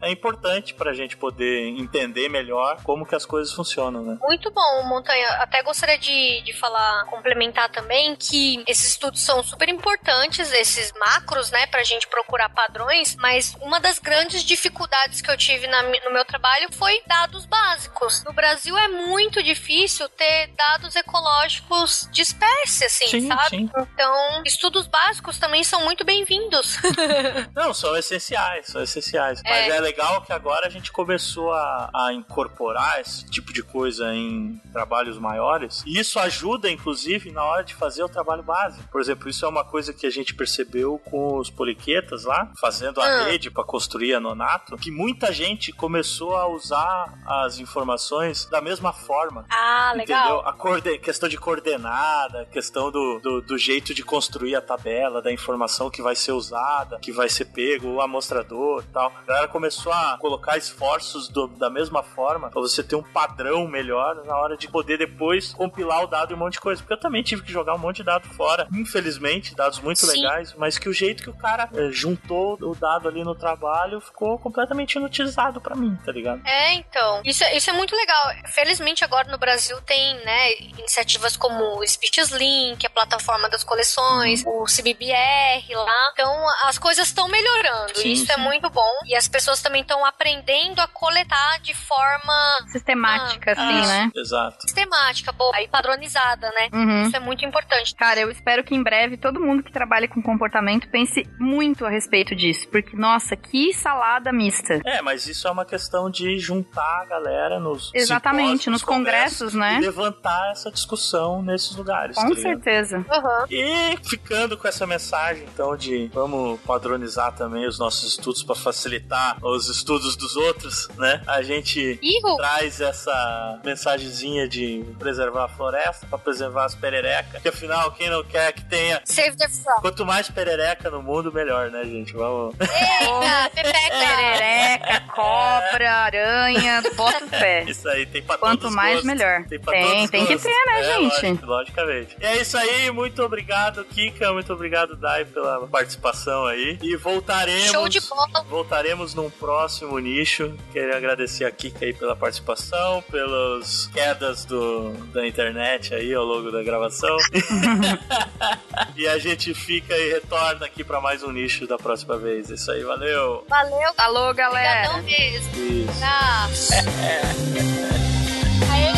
é importante pra gente poder entender melhor como que as coisas funcionam, né? Muito bom, Montanha. Até gostaria de, de falar, complementar também que esses estudos são super importantes, esses macros, né, pra gente procurar padrões, mas uma das grandes dificuldades que eu tive na, no meu trabalho foi dados básicos. No Brasil é muito difícil ter dados ecológicos de espécie, assim, sim, sabe? Sim. Então, estudos básicos também são muito bem-vindos. Não, são essenciais, são essenciais. É. Mas é legal que agora a gente começou a, a incorporar esse tipo de coisa em trabalhos maiores. E isso ajuda, inclusive, na hora de fazer o trabalho básico. Por exemplo, isso é uma coisa que a gente percebeu com os poliquetas lá, fazendo a ah. rede para construir a nonato, que muita gente começou a usar as informações da mesma forma. Ah, legal. Entendeu? A coorden questão de coordenada, questão do, do, do, jeito de construir a tabela, da informação que vai ser usada, que vai ser pego, o amostrador e tal. A galera começou a colocar esforços do, da mesma forma para você ter um padrão melhor na hora de poder depois compilar o dado e um monte de coisa. Porque eu também tive que jogar um monte de dado fora, infelizmente, dados muito Sim. legais, mas que o jeito que o cara é, juntou o dado ali no trabalho ficou completamente inutilizado para mim, tá ligado? É, então. Isso, é, isso é muito legal. Felizmente agora no Brasil tem, né, iniciativas como o Speeches Link, a plataforma das coleções, o CBBR lá. Então as coisas estão melhorando. Sim, isso é sim. é muito bom. E as pessoas também estão aprendendo a coletar de forma sistemática, ah, assim, né? Exato. Sistemática, boa e padronizada, né? Uhum. Isso é muito importante. Cara, eu espero que em breve todo mundo que trabalha com comportamento pense muito a respeito disso, porque nossa, que salada mista. É, mas isso é uma questão de juntar a galera nos Exatamente, nos congressos, congressos, né? E levantar essa discussão nesses lugares. Com tá certeza. Uhum. E ficando com essa mensagem, então, de vamos padronizar também os nossos estudos para facilitar os estudos dos outros, né? A gente Ihu. traz essa mensagenzinha de preservar a floresta, para preservar as pererecas, que afinal, quem não quer que tenha. Save the frog. Quanto mais perereca no mundo, melhor, né, gente? Vamos. Eita, pepeca! Perereca, cobra, aranha, bota fé. Isso aí, tem pra Quanto mais, gostos. melhor. Tem, pra Tem, tem que ter, né, É, gente? lógico, logicamente. E é isso aí, muito obrigado, Kika, muito obrigado, Dai, pela participação aí. E voltaremos. Show de bola! Voltaremos num próximo nicho. Queria agradecer a Kika aí pela participação, pelas quedas do, da internet aí ao longo da gravação. e a gente fica e retorna aqui pra mais um nicho da próxima vez. Isso aí, valeu! Valeu, Alô, galera. obrigadão mesmo. Isso. Abraço.